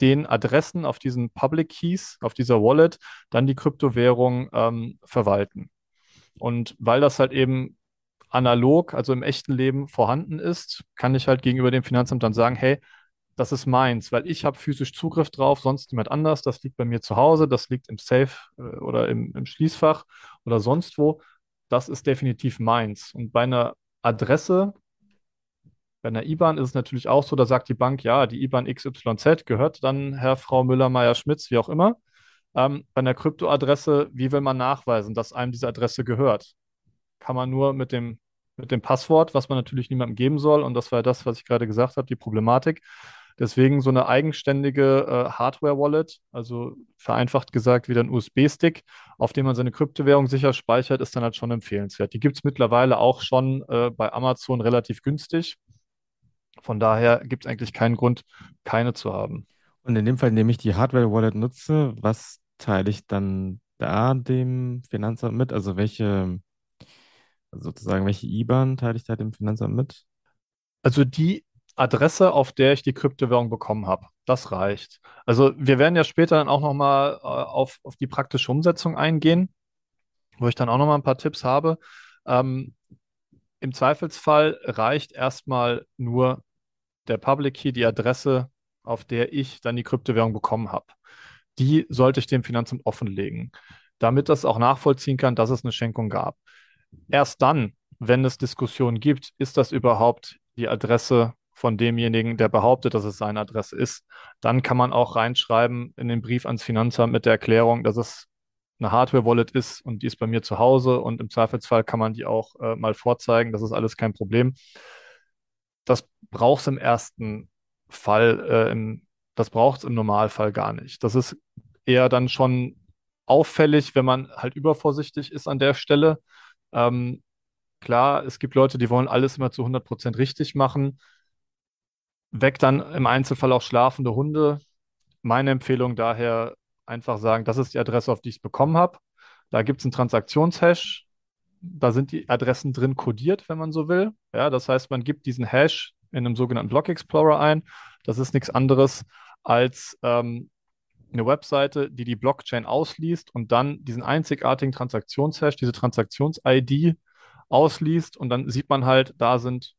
den Adressen, auf diesen Public Keys, auf dieser Wallet, dann die Kryptowährung ähm, verwalten. Und weil das halt eben analog, also im echten Leben vorhanden ist, kann ich halt gegenüber dem Finanzamt dann sagen, hey, das ist meins, weil ich habe physisch Zugriff drauf, sonst niemand anders. Das liegt bei mir zu Hause, das liegt im Safe äh, oder im, im Schließfach oder sonst wo. Das ist definitiv meins. Und bei einer Adresse, bei einer IBAN ist es natürlich auch so, da sagt die Bank, ja, die IBAN XYZ gehört dann Herr, Frau Müller, Meier, Schmitz, wie auch immer. Ähm, bei einer Kryptoadresse, wie will man nachweisen, dass einem diese Adresse gehört? Kann man nur mit dem, mit dem Passwort, was man natürlich niemandem geben soll. Und das war das, was ich gerade gesagt habe, die Problematik. Deswegen so eine eigenständige äh, Hardware-Wallet, also vereinfacht gesagt wieder ein USB-Stick, auf dem man seine Kryptowährung sicher speichert, ist dann halt schon empfehlenswert. Die gibt es mittlerweile auch schon äh, bei Amazon relativ günstig. Von daher gibt es eigentlich keinen Grund, keine zu haben. Und in dem Fall, in dem ich die Hardware-Wallet nutze, was teile ich dann da dem Finanzamt mit? Also welche, sozusagen, welche IBAN teile ich da dem Finanzamt mit? Also die Adresse, auf der ich die Kryptowährung bekommen habe. Das reicht. Also wir werden ja später dann auch nochmal äh, auf, auf die praktische Umsetzung eingehen, wo ich dann auch nochmal ein paar Tipps habe. Ähm, Im Zweifelsfall reicht erstmal nur der Public Key, die Adresse, auf der ich dann die Kryptowährung bekommen habe. Die sollte ich dem Finanzamt offenlegen, damit das auch nachvollziehen kann, dass es eine Schenkung gab. Erst dann, wenn es Diskussionen gibt, ist das überhaupt die Adresse von demjenigen, der behauptet, dass es seine Adresse ist. Dann kann man auch reinschreiben in den Brief ans Finanzamt mit der Erklärung, dass es eine Hardware-Wallet ist und die ist bei mir zu Hause und im Zweifelsfall kann man die auch äh, mal vorzeigen. Das ist alles kein Problem. Das braucht es im ersten Fall, äh, im, das braucht es im Normalfall gar nicht. Das ist eher dann schon auffällig, wenn man halt übervorsichtig ist an der Stelle. Ähm, klar, es gibt Leute, die wollen alles immer zu 100% richtig machen. Weg dann im Einzelfall auch schlafende Hunde. Meine Empfehlung daher einfach sagen, das ist die Adresse, auf die ich es bekommen habe. Da gibt es einen Transaktionshash. Da sind die Adressen drin kodiert, wenn man so will. Ja, das heißt, man gibt diesen Hash in einem sogenannten Block Explorer ein. Das ist nichts anderes als ähm, eine Webseite, die die Blockchain ausliest und dann diesen einzigartigen Transaktionshash, diese Transaktions-ID ausliest und dann sieht man halt, da sind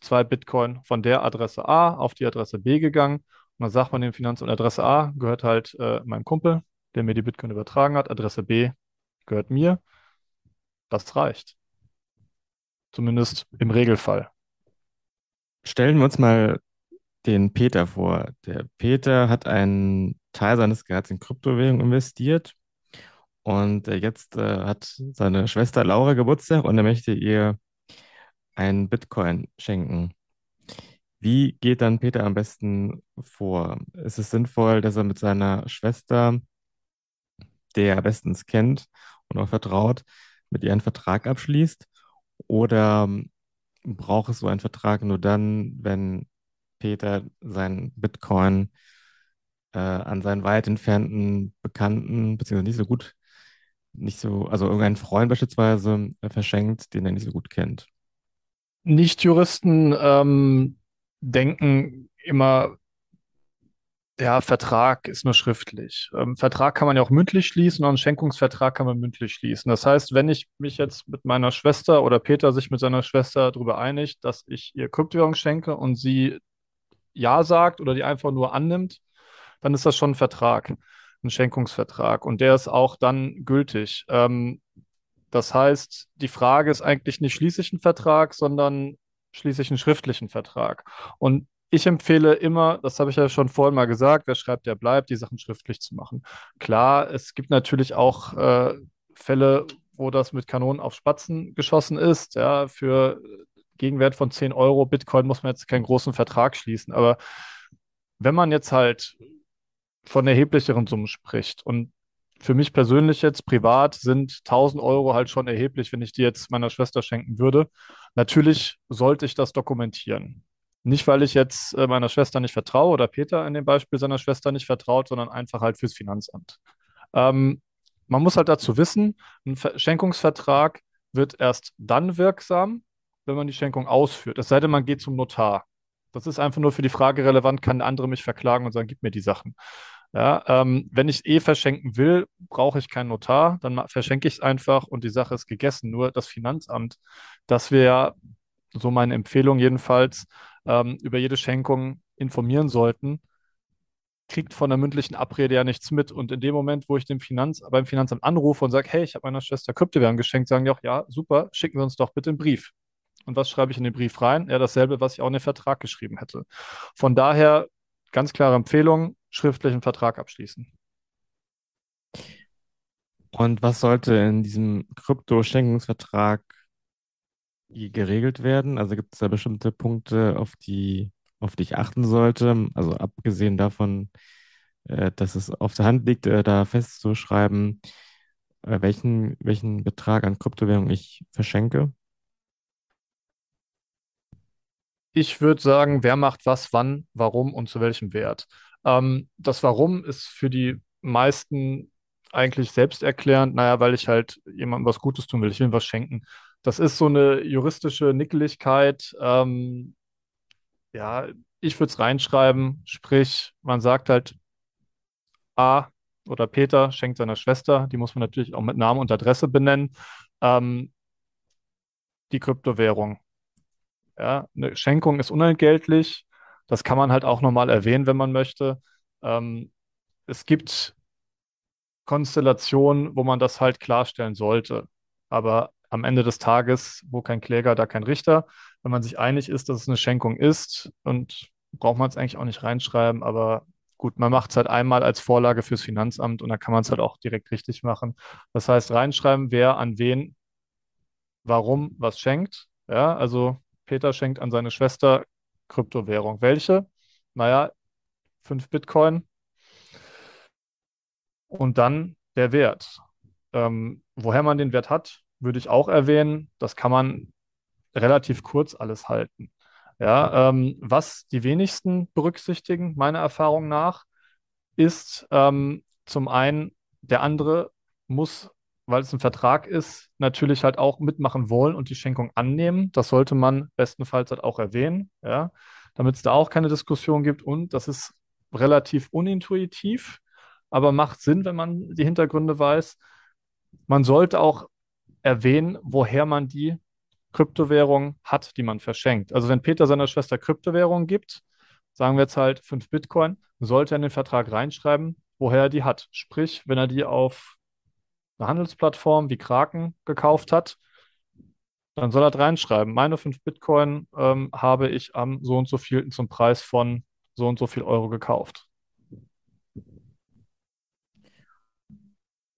zwei Bitcoin von der Adresse A auf die Adresse B gegangen. Und dann sagt man dem Finanzamt, Adresse A gehört halt äh, meinem Kumpel, der mir die Bitcoin übertragen hat. Adresse B gehört mir. Das reicht. Zumindest im Regelfall. Stellen wir uns mal den Peter vor. Der Peter hat einen Teil seines Gehalts in Kryptowährungen investiert und äh, jetzt äh, hat seine Schwester Laura Geburtstag und er möchte ihr einen Bitcoin schenken. Wie geht dann Peter am besten vor? Ist es sinnvoll, dass er mit seiner Schwester, der er bestens kennt und auch vertraut, mit ihr einen Vertrag abschließt? Oder ähm, braucht es so einen Vertrag nur dann, wenn Peter seinen Bitcoin äh, an seinen weit entfernten Bekannten, beziehungsweise nicht so gut, nicht so, also irgendeinen Freund beispielsweise äh, verschenkt, den er nicht so gut kennt? Nicht-Juristen ähm, denken immer, ja, Vertrag ist nur schriftlich. Ähm, Vertrag kann man ja auch mündlich schließen und einen Schenkungsvertrag kann man mündlich schließen. Das heißt, wenn ich mich jetzt mit meiner Schwester oder Peter sich mit seiner Schwester darüber einigt, dass ich ihr Kryptowährung schenke und sie Ja sagt oder die einfach nur annimmt, dann ist das schon ein Vertrag, ein Schenkungsvertrag. Und der ist auch dann gültig. Ähm, das heißt, die Frage ist eigentlich nicht, schließe ich einen Vertrag, sondern schließe ich einen schriftlichen Vertrag. Und ich empfehle immer, das habe ich ja schon vorhin mal gesagt, wer schreibt, der bleibt, die Sachen schriftlich zu machen. Klar, es gibt natürlich auch äh, Fälle, wo das mit Kanonen auf Spatzen geschossen ist. Ja, für Gegenwert von 10 Euro Bitcoin muss man jetzt keinen großen Vertrag schließen. Aber wenn man jetzt halt von erheblicheren Summen spricht und für mich persönlich jetzt privat sind 1000 Euro halt schon erheblich, wenn ich die jetzt meiner Schwester schenken würde. Natürlich sollte ich das dokumentieren. Nicht, weil ich jetzt äh, meiner Schwester nicht vertraue oder Peter in dem Beispiel seiner Schwester nicht vertraut, sondern einfach halt fürs Finanzamt. Ähm, man muss halt dazu wissen, ein Schenkungsvertrag wird erst dann wirksam, wenn man die Schenkung ausführt. Es sei denn, man geht zum Notar. Das ist einfach nur für die Frage relevant, kann der andere mich verklagen und sagen, gib mir die Sachen. Ja, ähm, wenn ich eh verschenken will, brauche ich keinen Notar, dann verschenke ich es einfach und die Sache ist gegessen. Nur das Finanzamt, das wir ja, so meine Empfehlung jedenfalls, ähm, über jede Schenkung informieren sollten, kriegt von der mündlichen Abrede ja nichts mit. Und in dem Moment, wo ich dem Finanz, beim Finanzamt anrufe und sage, hey, ich habe meiner Schwester Kryptowährung geschenkt, sagen die auch, ja, super, schicken Sie uns doch bitte einen Brief. Und was schreibe ich in den Brief rein? Ja, dasselbe, was ich auch in den Vertrag geschrieben hätte. Von daher ganz klare Empfehlung, schriftlichen Vertrag abschließen. Und was sollte in diesem Krypto-Schenkungsvertrag geregelt werden? Also gibt es da bestimmte Punkte, auf die, auf die ich achten sollte? Also abgesehen davon, äh, dass es auf der Hand liegt, äh, da festzuschreiben, äh, welchen, welchen Betrag an Kryptowährung ich verschenke? Ich würde sagen, wer macht was, wann, warum und zu welchem Wert. Ähm, das Warum ist für die meisten eigentlich selbsterklärend. Naja, weil ich halt jemandem was Gutes tun will, ich will ihm was schenken. Das ist so eine juristische Nickeligkeit. Ähm, ja, ich würde es reinschreiben, sprich, man sagt halt A oder Peter schenkt seiner Schwester, die muss man natürlich auch mit Namen und Adresse benennen, ähm, die Kryptowährung. Ja, eine Schenkung ist unentgeltlich. Das kann man halt auch nochmal erwähnen, wenn man möchte. Ähm, es gibt Konstellationen, wo man das halt klarstellen sollte. Aber am Ende des Tages, wo kein Kläger, da kein Richter. Wenn man sich einig ist, dass es eine Schenkung ist, und braucht man es eigentlich auch nicht reinschreiben, aber gut, man macht es halt einmal als Vorlage fürs Finanzamt und dann kann man es halt auch direkt richtig machen. Das heißt, reinschreiben, wer an wen, warum was schenkt. Ja, also Peter schenkt an seine Schwester Kryptowährung. Welche? Naja, 5 Bitcoin. Und dann der Wert. Ähm, woher man den Wert hat, würde ich auch erwähnen. Das kann man relativ kurz alles halten. Ja, ähm, was die wenigsten berücksichtigen, meiner Erfahrung nach, ist ähm, zum einen, der andere muss weil es ein Vertrag ist, natürlich halt auch mitmachen wollen und die Schenkung annehmen. Das sollte man bestenfalls halt auch erwähnen, ja, damit es da auch keine Diskussion gibt. Und das ist relativ unintuitiv, aber macht Sinn, wenn man die Hintergründe weiß. Man sollte auch erwähnen, woher man die Kryptowährung hat, die man verschenkt. Also wenn Peter seiner Schwester Kryptowährung gibt, sagen wir jetzt halt 5 Bitcoin, sollte er in den Vertrag reinschreiben, woher er die hat. Sprich, wenn er die auf eine Handelsplattform wie Kraken gekauft hat, Dann soll er reinschreiben, meine fünf Bitcoin ähm, habe ich am so und so viel zum Preis von so und so viel Euro gekauft.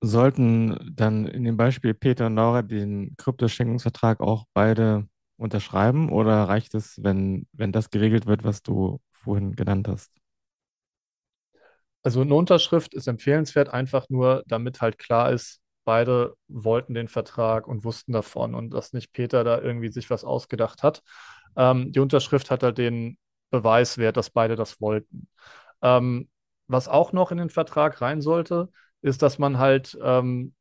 Sollten dann in dem Beispiel Peter und Laura den Kryptoschenkungsvertrag auch beide unterschreiben oder reicht es, wenn, wenn das geregelt wird, was du vorhin genannt hast? Also eine Unterschrift ist empfehlenswert, einfach nur, damit halt klar ist, beide wollten den Vertrag und wussten davon und dass nicht Peter da irgendwie sich was ausgedacht hat. Ähm, die Unterschrift hat halt den Beweiswert, dass beide das wollten. Ähm, was auch noch in den Vertrag rein sollte, ist, dass man halt ähm,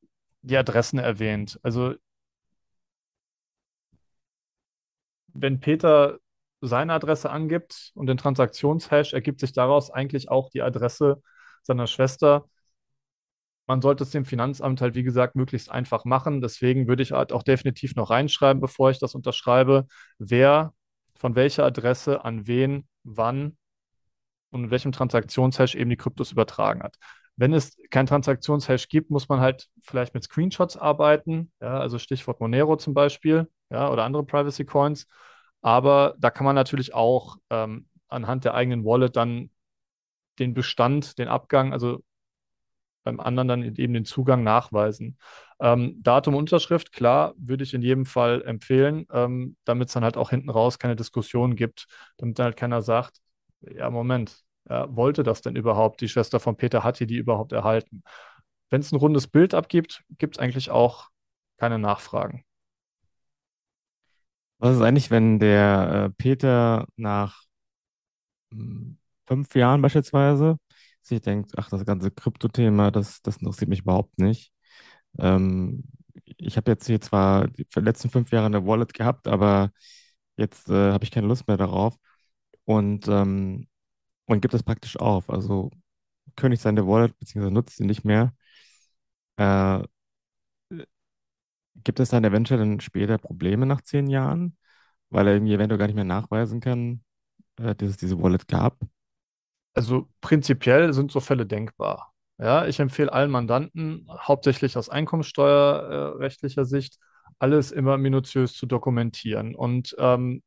die Adressen erwähnt. Also wenn Peter seine Adresse angibt und den Transaktionshash, ergibt sich daraus eigentlich auch die Adresse seiner Schwester. Man sollte es dem Finanzamt halt, wie gesagt, möglichst einfach machen. Deswegen würde ich halt auch definitiv noch reinschreiben, bevor ich das unterschreibe, wer von welcher Adresse an wen, wann und in welchem Transaktionshash eben die Kryptos übertragen hat. Wenn es kein Transaktionshash gibt, muss man halt vielleicht mit Screenshots arbeiten, ja, also Stichwort Monero zum Beispiel, ja, oder andere Privacy Coins. Aber da kann man natürlich auch ähm, anhand der eigenen Wallet dann den Bestand, den Abgang, also beim anderen dann eben den Zugang nachweisen. Ähm, Datum, Unterschrift, klar, würde ich in jedem Fall empfehlen, ähm, damit es dann halt auch hinten raus keine Diskussion gibt, damit dann halt keiner sagt, ja, Moment, ja, wollte das denn überhaupt? Die Schwester von Peter hat die die überhaupt erhalten? Wenn es ein rundes Bild abgibt, gibt es eigentlich auch keine Nachfragen. Was ist eigentlich, wenn der äh, Peter nach hm, fünf Jahren beispielsweise sich denkt, ach, das ganze Krypto-Thema, das, das interessiert mich überhaupt nicht. Ähm, ich habe jetzt hier zwar die letzten fünf Jahre eine Wallet gehabt, aber jetzt äh, habe ich keine Lust mehr darauf und, ähm, und gibt es praktisch auf. Also König seine Wallet, beziehungsweise nutzt sie nicht mehr. Äh, gibt es dann eventuell dann später Probleme nach zehn Jahren, weil er irgendwie eventuell gar nicht mehr nachweisen kann, äh, dass es diese Wallet gab? Also prinzipiell sind so Fälle denkbar. Ja, ich empfehle allen Mandanten, hauptsächlich aus einkommensteuerrechtlicher Sicht, alles immer minutiös zu dokumentieren. Und ähm,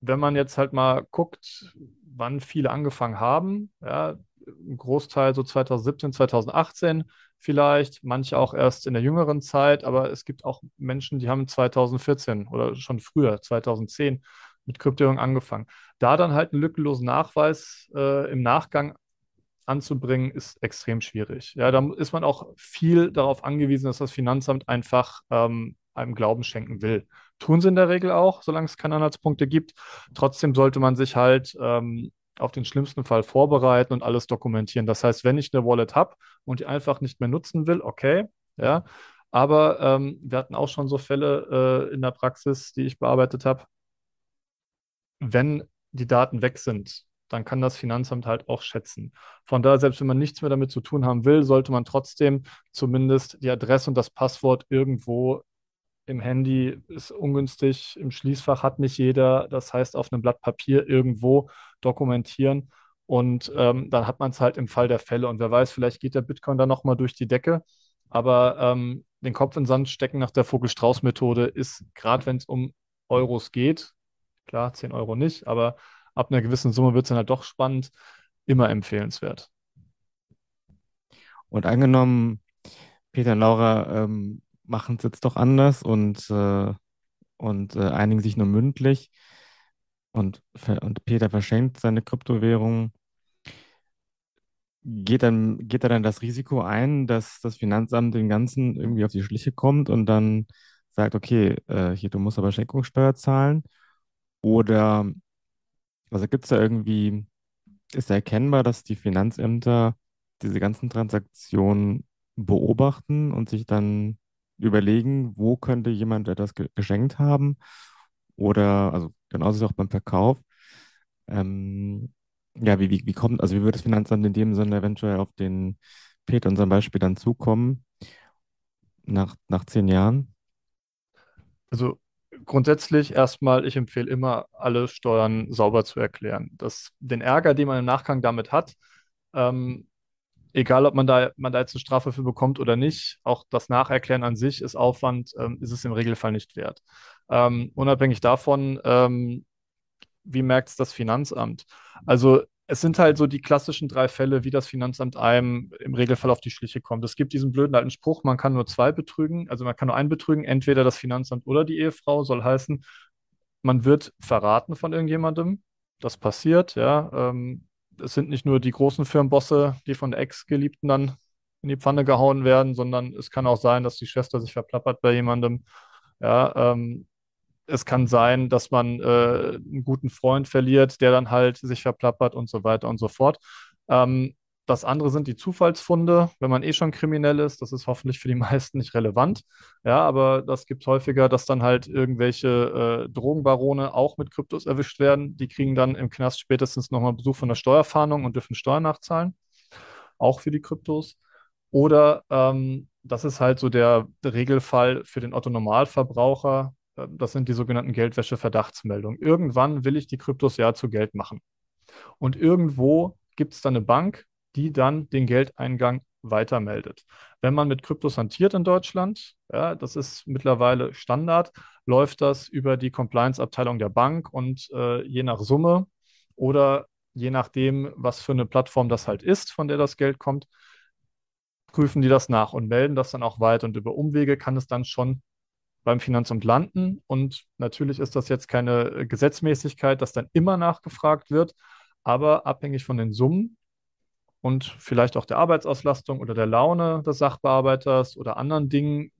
wenn man jetzt halt mal guckt, wann viele angefangen haben, ja, ein Großteil so 2017, 2018 vielleicht, manche auch erst in der jüngeren Zeit, aber es gibt auch Menschen, die haben 2014 oder schon früher, 2010 mit Kryptowährung angefangen. Da dann halt einen lückenlosen Nachweis äh, im Nachgang anzubringen, ist extrem schwierig. Ja, da ist man auch viel darauf angewiesen, dass das Finanzamt einfach ähm, einem Glauben schenken will. Tun sie in der Regel auch, solange es keine Anhaltspunkte gibt. Trotzdem sollte man sich halt ähm, auf den schlimmsten Fall vorbereiten und alles dokumentieren. Das heißt, wenn ich eine Wallet habe und die einfach nicht mehr nutzen will, okay, ja. Aber ähm, wir hatten auch schon so Fälle äh, in der Praxis, die ich bearbeitet habe. Wenn die Daten weg sind, dann kann das Finanzamt halt auch schätzen. Von daher, selbst wenn man nichts mehr damit zu tun haben will, sollte man trotzdem zumindest die Adresse und das Passwort irgendwo im Handy ist ungünstig, im Schließfach hat nicht jeder. Das heißt, auf einem Blatt Papier irgendwo dokumentieren. Und ähm, dann hat man es halt im Fall der Fälle. Und wer weiß, vielleicht geht der Bitcoin dann nochmal durch die Decke. Aber ähm, den Kopf in den Sand stecken nach der Vogel-Strauß-Methode ist, gerade wenn es um Euros geht, klar, 10 Euro nicht, aber ab einer gewissen Summe wird es dann halt doch spannend, immer empfehlenswert. Und angenommen, Peter und Laura ähm, machen es jetzt doch anders und, äh, und äh, einigen sich nur mündlich und, und Peter verschenkt seine Kryptowährung. Geht dann, geht er dann das Risiko ein, dass das Finanzamt den Ganzen irgendwie auf die Schliche kommt und dann sagt, okay, äh, hier, du musst aber Schenkungssteuer zahlen? Oder also gibt es da irgendwie, ist da erkennbar, dass die Finanzämter diese ganzen Transaktionen beobachten und sich dann überlegen, wo könnte jemand etwas ge geschenkt haben oder, also genauso ist es auch beim Verkauf. Ähm, ja, wie, wie, wie kommt, also wie wird das Finanzamt in dem Sinne eventuell auf den Peter, unserem Beispiel, dann zukommen nach, nach zehn Jahren? Also grundsätzlich erstmal, ich empfehle immer, alle Steuern sauber zu erklären. Das, den Ärger, den man im Nachgang damit hat, ähm, egal, ob man da, man da jetzt eine Strafe für bekommt oder nicht, auch das Nacherklären an sich ist Aufwand, ähm, ist es im Regelfall nicht wert. Ähm, unabhängig davon, ähm, wie merkt es das Finanzamt? Also es sind halt so die klassischen drei Fälle, wie das Finanzamt einem im Regelfall auf die Schliche kommt. Es gibt diesen blöden alten Spruch, man kann nur zwei betrügen, also man kann nur einen betrügen, entweder das Finanzamt oder die Ehefrau, soll heißen, man wird verraten von irgendjemandem. Das passiert, ja. Ähm, es sind nicht nur die großen Firmenbosse, die von der Ex-Geliebten dann in die Pfanne gehauen werden, sondern es kann auch sein, dass die Schwester sich verplappert bei jemandem. Ja, ähm, es kann sein, dass man äh, einen guten Freund verliert, der dann halt sich verplappert und so weiter und so fort. Ähm, das andere sind die Zufallsfunde, wenn man eh schon kriminell ist. Das ist hoffentlich für die meisten nicht relevant. Ja, aber das gibt häufiger, dass dann halt irgendwelche äh, Drogenbarone auch mit Kryptos erwischt werden. Die kriegen dann im Knast spätestens nochmal Besuch von der Steuerfahndung und dürfen Steuern nachzahlen. Auch für die Kryptos. Oder ähm, das ist halt so der, Regelfall für den Otto-Normalverbraucher. Ähm, das sind die sogenannten Geldwäsche-Verdachtsmeldungen. Irgendwann will ich die Kryptos ja zu Geld machen. Und irgendwo gibt es dann eine Bank, die dann den Geldeingang weitermeldet. Wenn man mit Kryptos hantiert in Deutschland, ja, das ist mittlerweile Standard, läuft das über die Compliance-Abteilung der Bank und äh, je nach Summe oder je nachdem, was für eine Plattform das halt ist, von der das Geld kommt, prüfen die das nach und melden das dann auch weiter. Und über Umwege kann es dann schon beim Finanzamt landen. Und natürlich ist das jetzt keine Gesetzmäßigkeit, dass dann immer nachgefragt wird, aber abhängig von den Summen und vielleicht auch der Arbeitsauslastung oder der Laune des Sachbearbeiters oder anderen Dingen,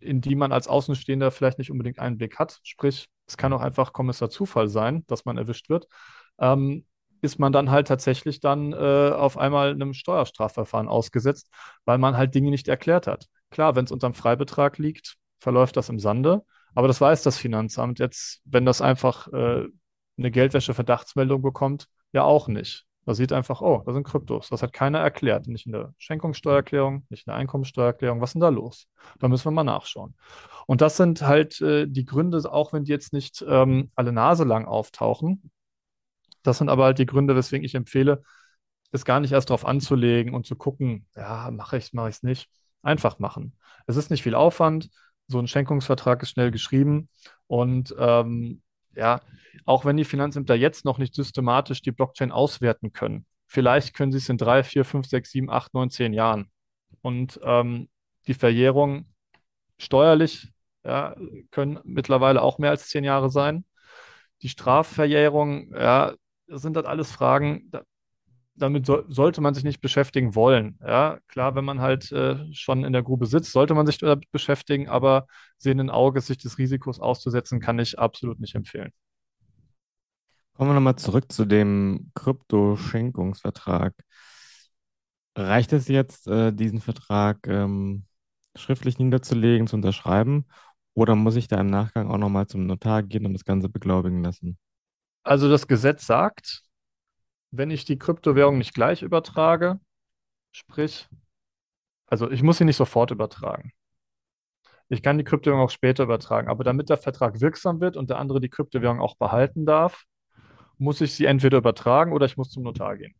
in die man als Außenstehender vielleicht nicht unbedingt Einblick hat. Sprich, es kann auch einfach Kommissar Zufall sein, dass man erwischt wird. Ähm, ist man dann halt tatsächlich dann äh, auf einmal einem Steuerstrafverfahren ausgesetzt, weil man halt Dinge nicht erklärt hat. Klar, wenn es unterm Freibetrag liegt, verläuft das im Sande, aber das weiß das Finanzamt jetzt, wenn das einfach äh, eine Geldwäsche-Verdachtsmeldung bekommt, ja auch nicht. Man sieht einfach, oh, da sind Kryptos. Das hat keiner erklärt. Nicht in der Schenkungssteuererklärung, nicht in der Einkommensteuererklärung. Was ist denn da los? Da müssen wir mal nachschauen. Und das sind halt äh, die Gründe, auch wenn die jetzt nicht ähm, alle Nase lang auftauchen. Das sind aber halt die Gründe, weswegen ich empfehle, es gar nicht erst darauf anzulegen und zu gucken, ja, mache ich es, mache ich es nicht. Einfach machen. Es ist nicht viel Aufwand. So ein Schenkungsvertrag ist schnell geschrieben und ähm, ja, auch wenn die Finanzämter jetzt noch nicht systematisch die Blockchain auswerten können, vielleicht können sie es in drei, vier, fünf, sechs, sieben, acht, neun, zehn Jahren. Und ähm, die Verjährung steuerlich ja, können mittlerweile auch mehr als zehn Jahre sein. Die Strafverjährung, ja, das sind halt alles Fragen, da, damit so, sollte man sich nicht beschäftigen wollen. Ja, klar, wenn man halt äh, schon in der Grube sitzt, sollte man sich damit beschäftigen, aber sehenden Auges sich des Risikos auszusetzen, kann ich absolut nicht empfehlen. Kommen wir nochmal zurück zu dem Kryptoschenkungsvertrag. Reicht es jetzt, äh, diesen Vertrag ähm, schriftlich niederzulegen, zu unterschreiben? Oder muss ich da im Nachgang auch nochmal zum Notar gehen und das Ganze beglaubigen lassen? Also das Gesetz sagt, wenn ich die Kryptowährung nicht gleich übertrage, sprich, also ich muss sie nicht sofort übertragen. Ich kann die Kryptowährung auch später übertragen, aber damit der Vertrag wirksam wird und der andere die Kryptowährung auch behalten darf, muss ich sie entweder übertragen oder ich muss zum Notar gehen.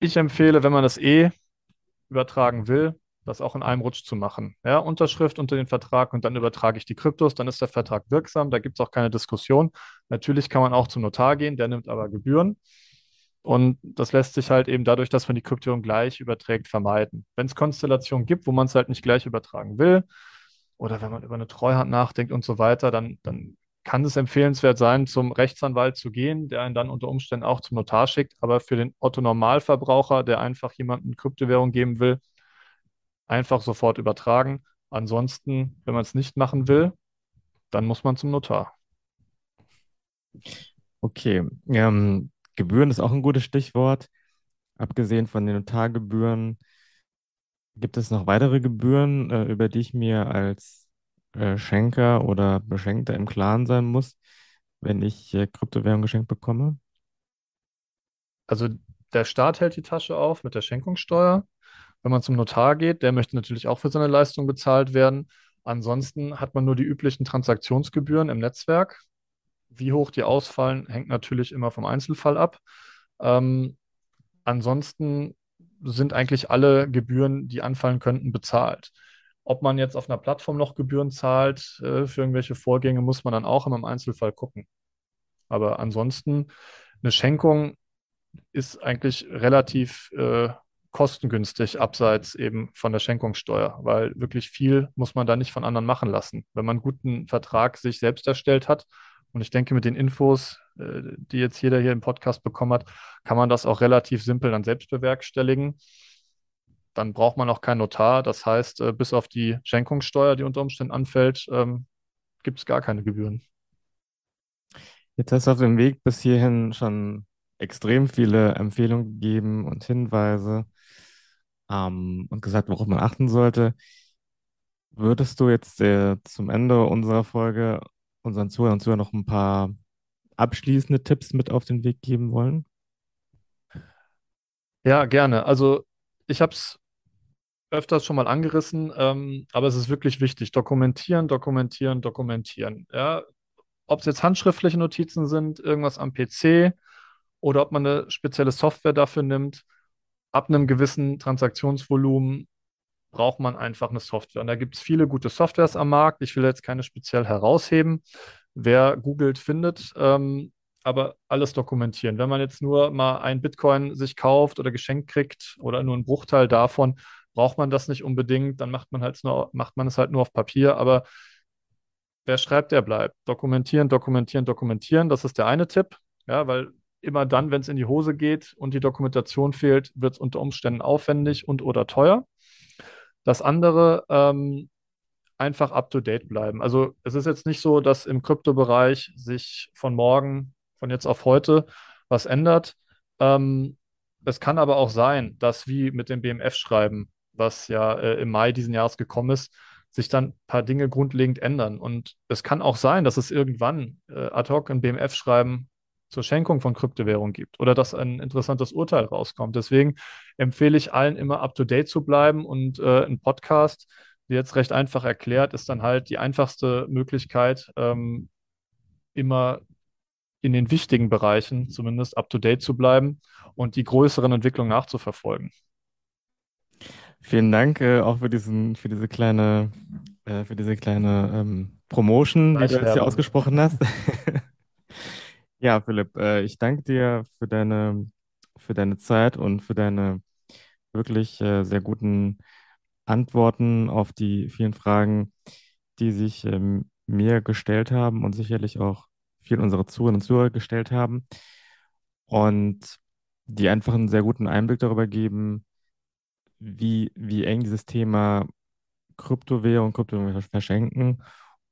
Ich empfehle, wenn man das eh übertragen will, das auch in einem Rutsch zu machen. Ja, Unterschrift unter den Vertrag und dann übertrage ich die Kryptos, dann ist der Vertrag wirksam, da gibt es auch keine Diskussion. Natürlich kann man auch zum Notar gehen, der nimmt aber Gebühren. Und das lässt sich halt eben dadurch, dass man die Kryptowährung gleich überträgt, vermeiden. Wenn es Konstellationen gibt, wo man es halt nicht gleich übertragen will, oder wenn man über eine Treuhand nachdenkt und so weiter, dann, dann kann es empfehlenswert sein, zum Rechtsanwalt zu gehen, der einen dann unter Umständen auch zum Notar schickt. Aber für den Otto-Normalverbraucher, der einfach jemandem Kryptowährung geben will, einfach sofort übertragen. Ansonsten, wenn man es nicht machen will, dann muss man zum Notar. Okay, ähm, Gebühren ist auch ein gutes Stichwort. Abgesehen von den Notargebühren, gibt es noch weitere Gebühren, äh, über die ich mir als äh, Schenker oder Beschenkter im Klaren sein muss, wenn ich äh, Kryptowährung geschenkt bekomme? Also der Staat hält die Tasche auf mit der Schenkungssteuer. Wenn man zum Notar geht, der möchte natürlich auch für seine Leistung bezahlt werden. Ansonsten hat man nur die üblichen Transaktionsgebühren im Netzwerk. Wie hoch die ausfallen, hängt natürlich immer vom Einzelfall ab. Ähm, ansonsten sind eigentlich alle Gebühren, die anfallen könnten, bezahlt. Ob man jetzt auf einer Plattform noch Gebühren zahlt äh, für irgendwelche Vorgänge, muss man dann auch immer im Einzelfall gucken. Aber ansonsten, eine Schenkung ist eigentlich relativ äh, kostengünstig, abseits eben von der Schenkungssteuer, weil wirklich viel muss man da nicht von anderen machen lassen. Wenn man einen guten Vertrag sich selbst erstellt hat, und ich denke, mit den Infos, äh, die jetzt jeder hier im Podcast bekommen hat, kann man das auch relativ simpel dann selbst bewerkstelligen. Dann braucht man auch keinen Notar. Das heißt, äh, bis auf die Schenkungssteuer, die unter Umständen anfällt, ähm, gibt es gar keine Gebühren. Jetzt hast du auf dem Weg bis hierhin schon extrem viele Empfehlungen gegeben und Hinweise ähm, und gesagt, worauf man achten sollte. Würdest du jetzt äh, zum Ende unserer Folge unseren Zuhörern und Zuhörern noch ein paar abschließende Tipps mit auf den Weg geben wollen? Ja, gerne. Also ich habe es öfters schon mal angerissen, ähm, aber es ist wirklich wichtig. Dokumentieren, dokumentieren, dokumentieren. Ja, ob es jetzt handschriftliche Notizen sind, irgendwas am PC oder ob man eine spezielle Software dafür nimmt, ab einem gewissen Transaktionsvolumen braucht man einfach eine Software. Und da gibt es viele gute Softwares am Markt. Ich will jetzt keine speziell herausheben. Wer googelt, findet. Ähm, aber alles dokumentieren. Wenn man jetzt nur mal ein Bitcoin sich kauft oder geschenkt kriegt oder nur einen Bruchteil davon, braucht man das nicht unbedingt. Dann macht man, halt nur, macht man es halt nur auf Papier. Aber wer schreibt, der bleibt. Dokumentieren, dokumentieren, dokumentieren. Das ist der eine Tipp. Ja, weil immer dann, wenn es in die Hose geht und die Dokumentation fehlt, wird es unter Umständen aufwendig und oder teuer. Das andere, ähm, einfach up-to-date bleiben. Also es ist jetzt nicht so, dass im Kryptobereich sich von morgen, von jetzt auf heute was ändert. Ähm, es kann aber auch sein, dass wie mit dem BMF-Schreiben, was ja äh, im Mai diesen Jahres gekommen ist, sich dann ein paar Dinge grundlegend ändern. Und es kann auch sein, dass es irgendwann äh, ad hoc ein BMF-Schreiben zur Schenkung von Kryptowährungen gibt oder dass ein interessantes Urteil rauskommt. Deswegen empfehle ich allen immer up-to-date zu bleiben und äh, ein Podcast, wie jetzt recht einfach erklärt, ist dann halt die einfachste Möglichkeit, ähm, immer in den wichtigen Bereichen zumindest up-to-date zu bleiben und die größeren Entwicklungen nachzuverfolgen. Vielen Dank äh, auch für diesen, für diese kleine, äh, für diese kleine ähm, Promotion, die du jetzt hier ausgesprochen hast. Ja, Philipp, äh, ich danke dir für deine, für deine Zeit und für deine wirklich äh, sehr guten Antworten auf die vielen Fragen, die sich ähm, mir gestellt haben und sicherlich auch viele unserer Zuhörerinnen und Zuhörer gestellt haben und die einfach einen sehr guten Einblick darüber geben, wie, wie eng dieses Thema Kryptowährung, Kryptowährung verschenken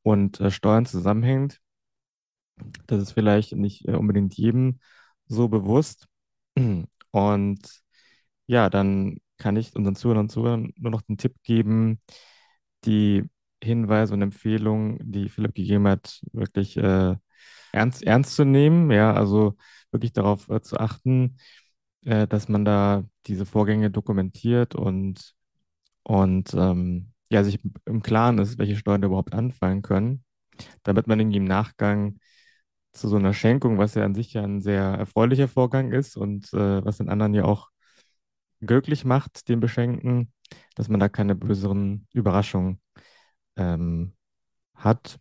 und äh, Steuern zusammenhängt. Das ist vielleicht nicht äh, unbedingt jedem so bewusst. Und ja, dann kann ich unseren Zuhörern und Zuhörern nur noch den Tipp geben, die Hinweise und Empfehlungen, die Philipp gegeben hat, wirklich äh, ernst, ernst zu nehmen. Ja, also wirklich darauf äh, zu achten, äh, dass man da diese Vorgänge dokumentiert und, und ähm, ja, sich im Klaren ist, welche Steuern da überhaupt anfallen können, damit man irgendwie im Nachgang zu so einer Schenkung, was ja an sich ja ein sehr erfreulicher Vorgang ist und äh, was den anderen ja auch glücklich macht, den Beschenken, dass man da keine böseren Überraschungen ähm, hat.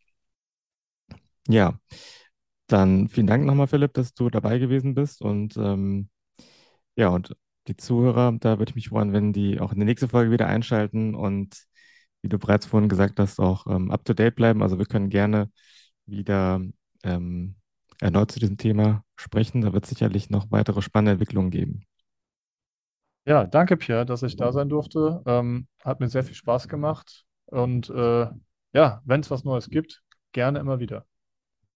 Ja, dann vielen Dank nochmal, Philipp, dass du dabei gewesen bist und ähm, ja, und die Zuhörer, da würde ich mich freuen, wenn die auch in die nächste Folge wieder einschalten und wie du bereits vorhin gesagt hast, auch ähm, up to date bleiben. Also wir können gerne wieder ähm, erneut zu diesem Thema sprechen. Da wird es sicherlich noch weitere spannende Entwicklungen geben. Ja, danke, Pierre, dass ich da sein durfte. Ähm, hat mir sehr viel Spaß gemacht. Und äh, ja, wenn es was Neues gibt, gerne immer wieder.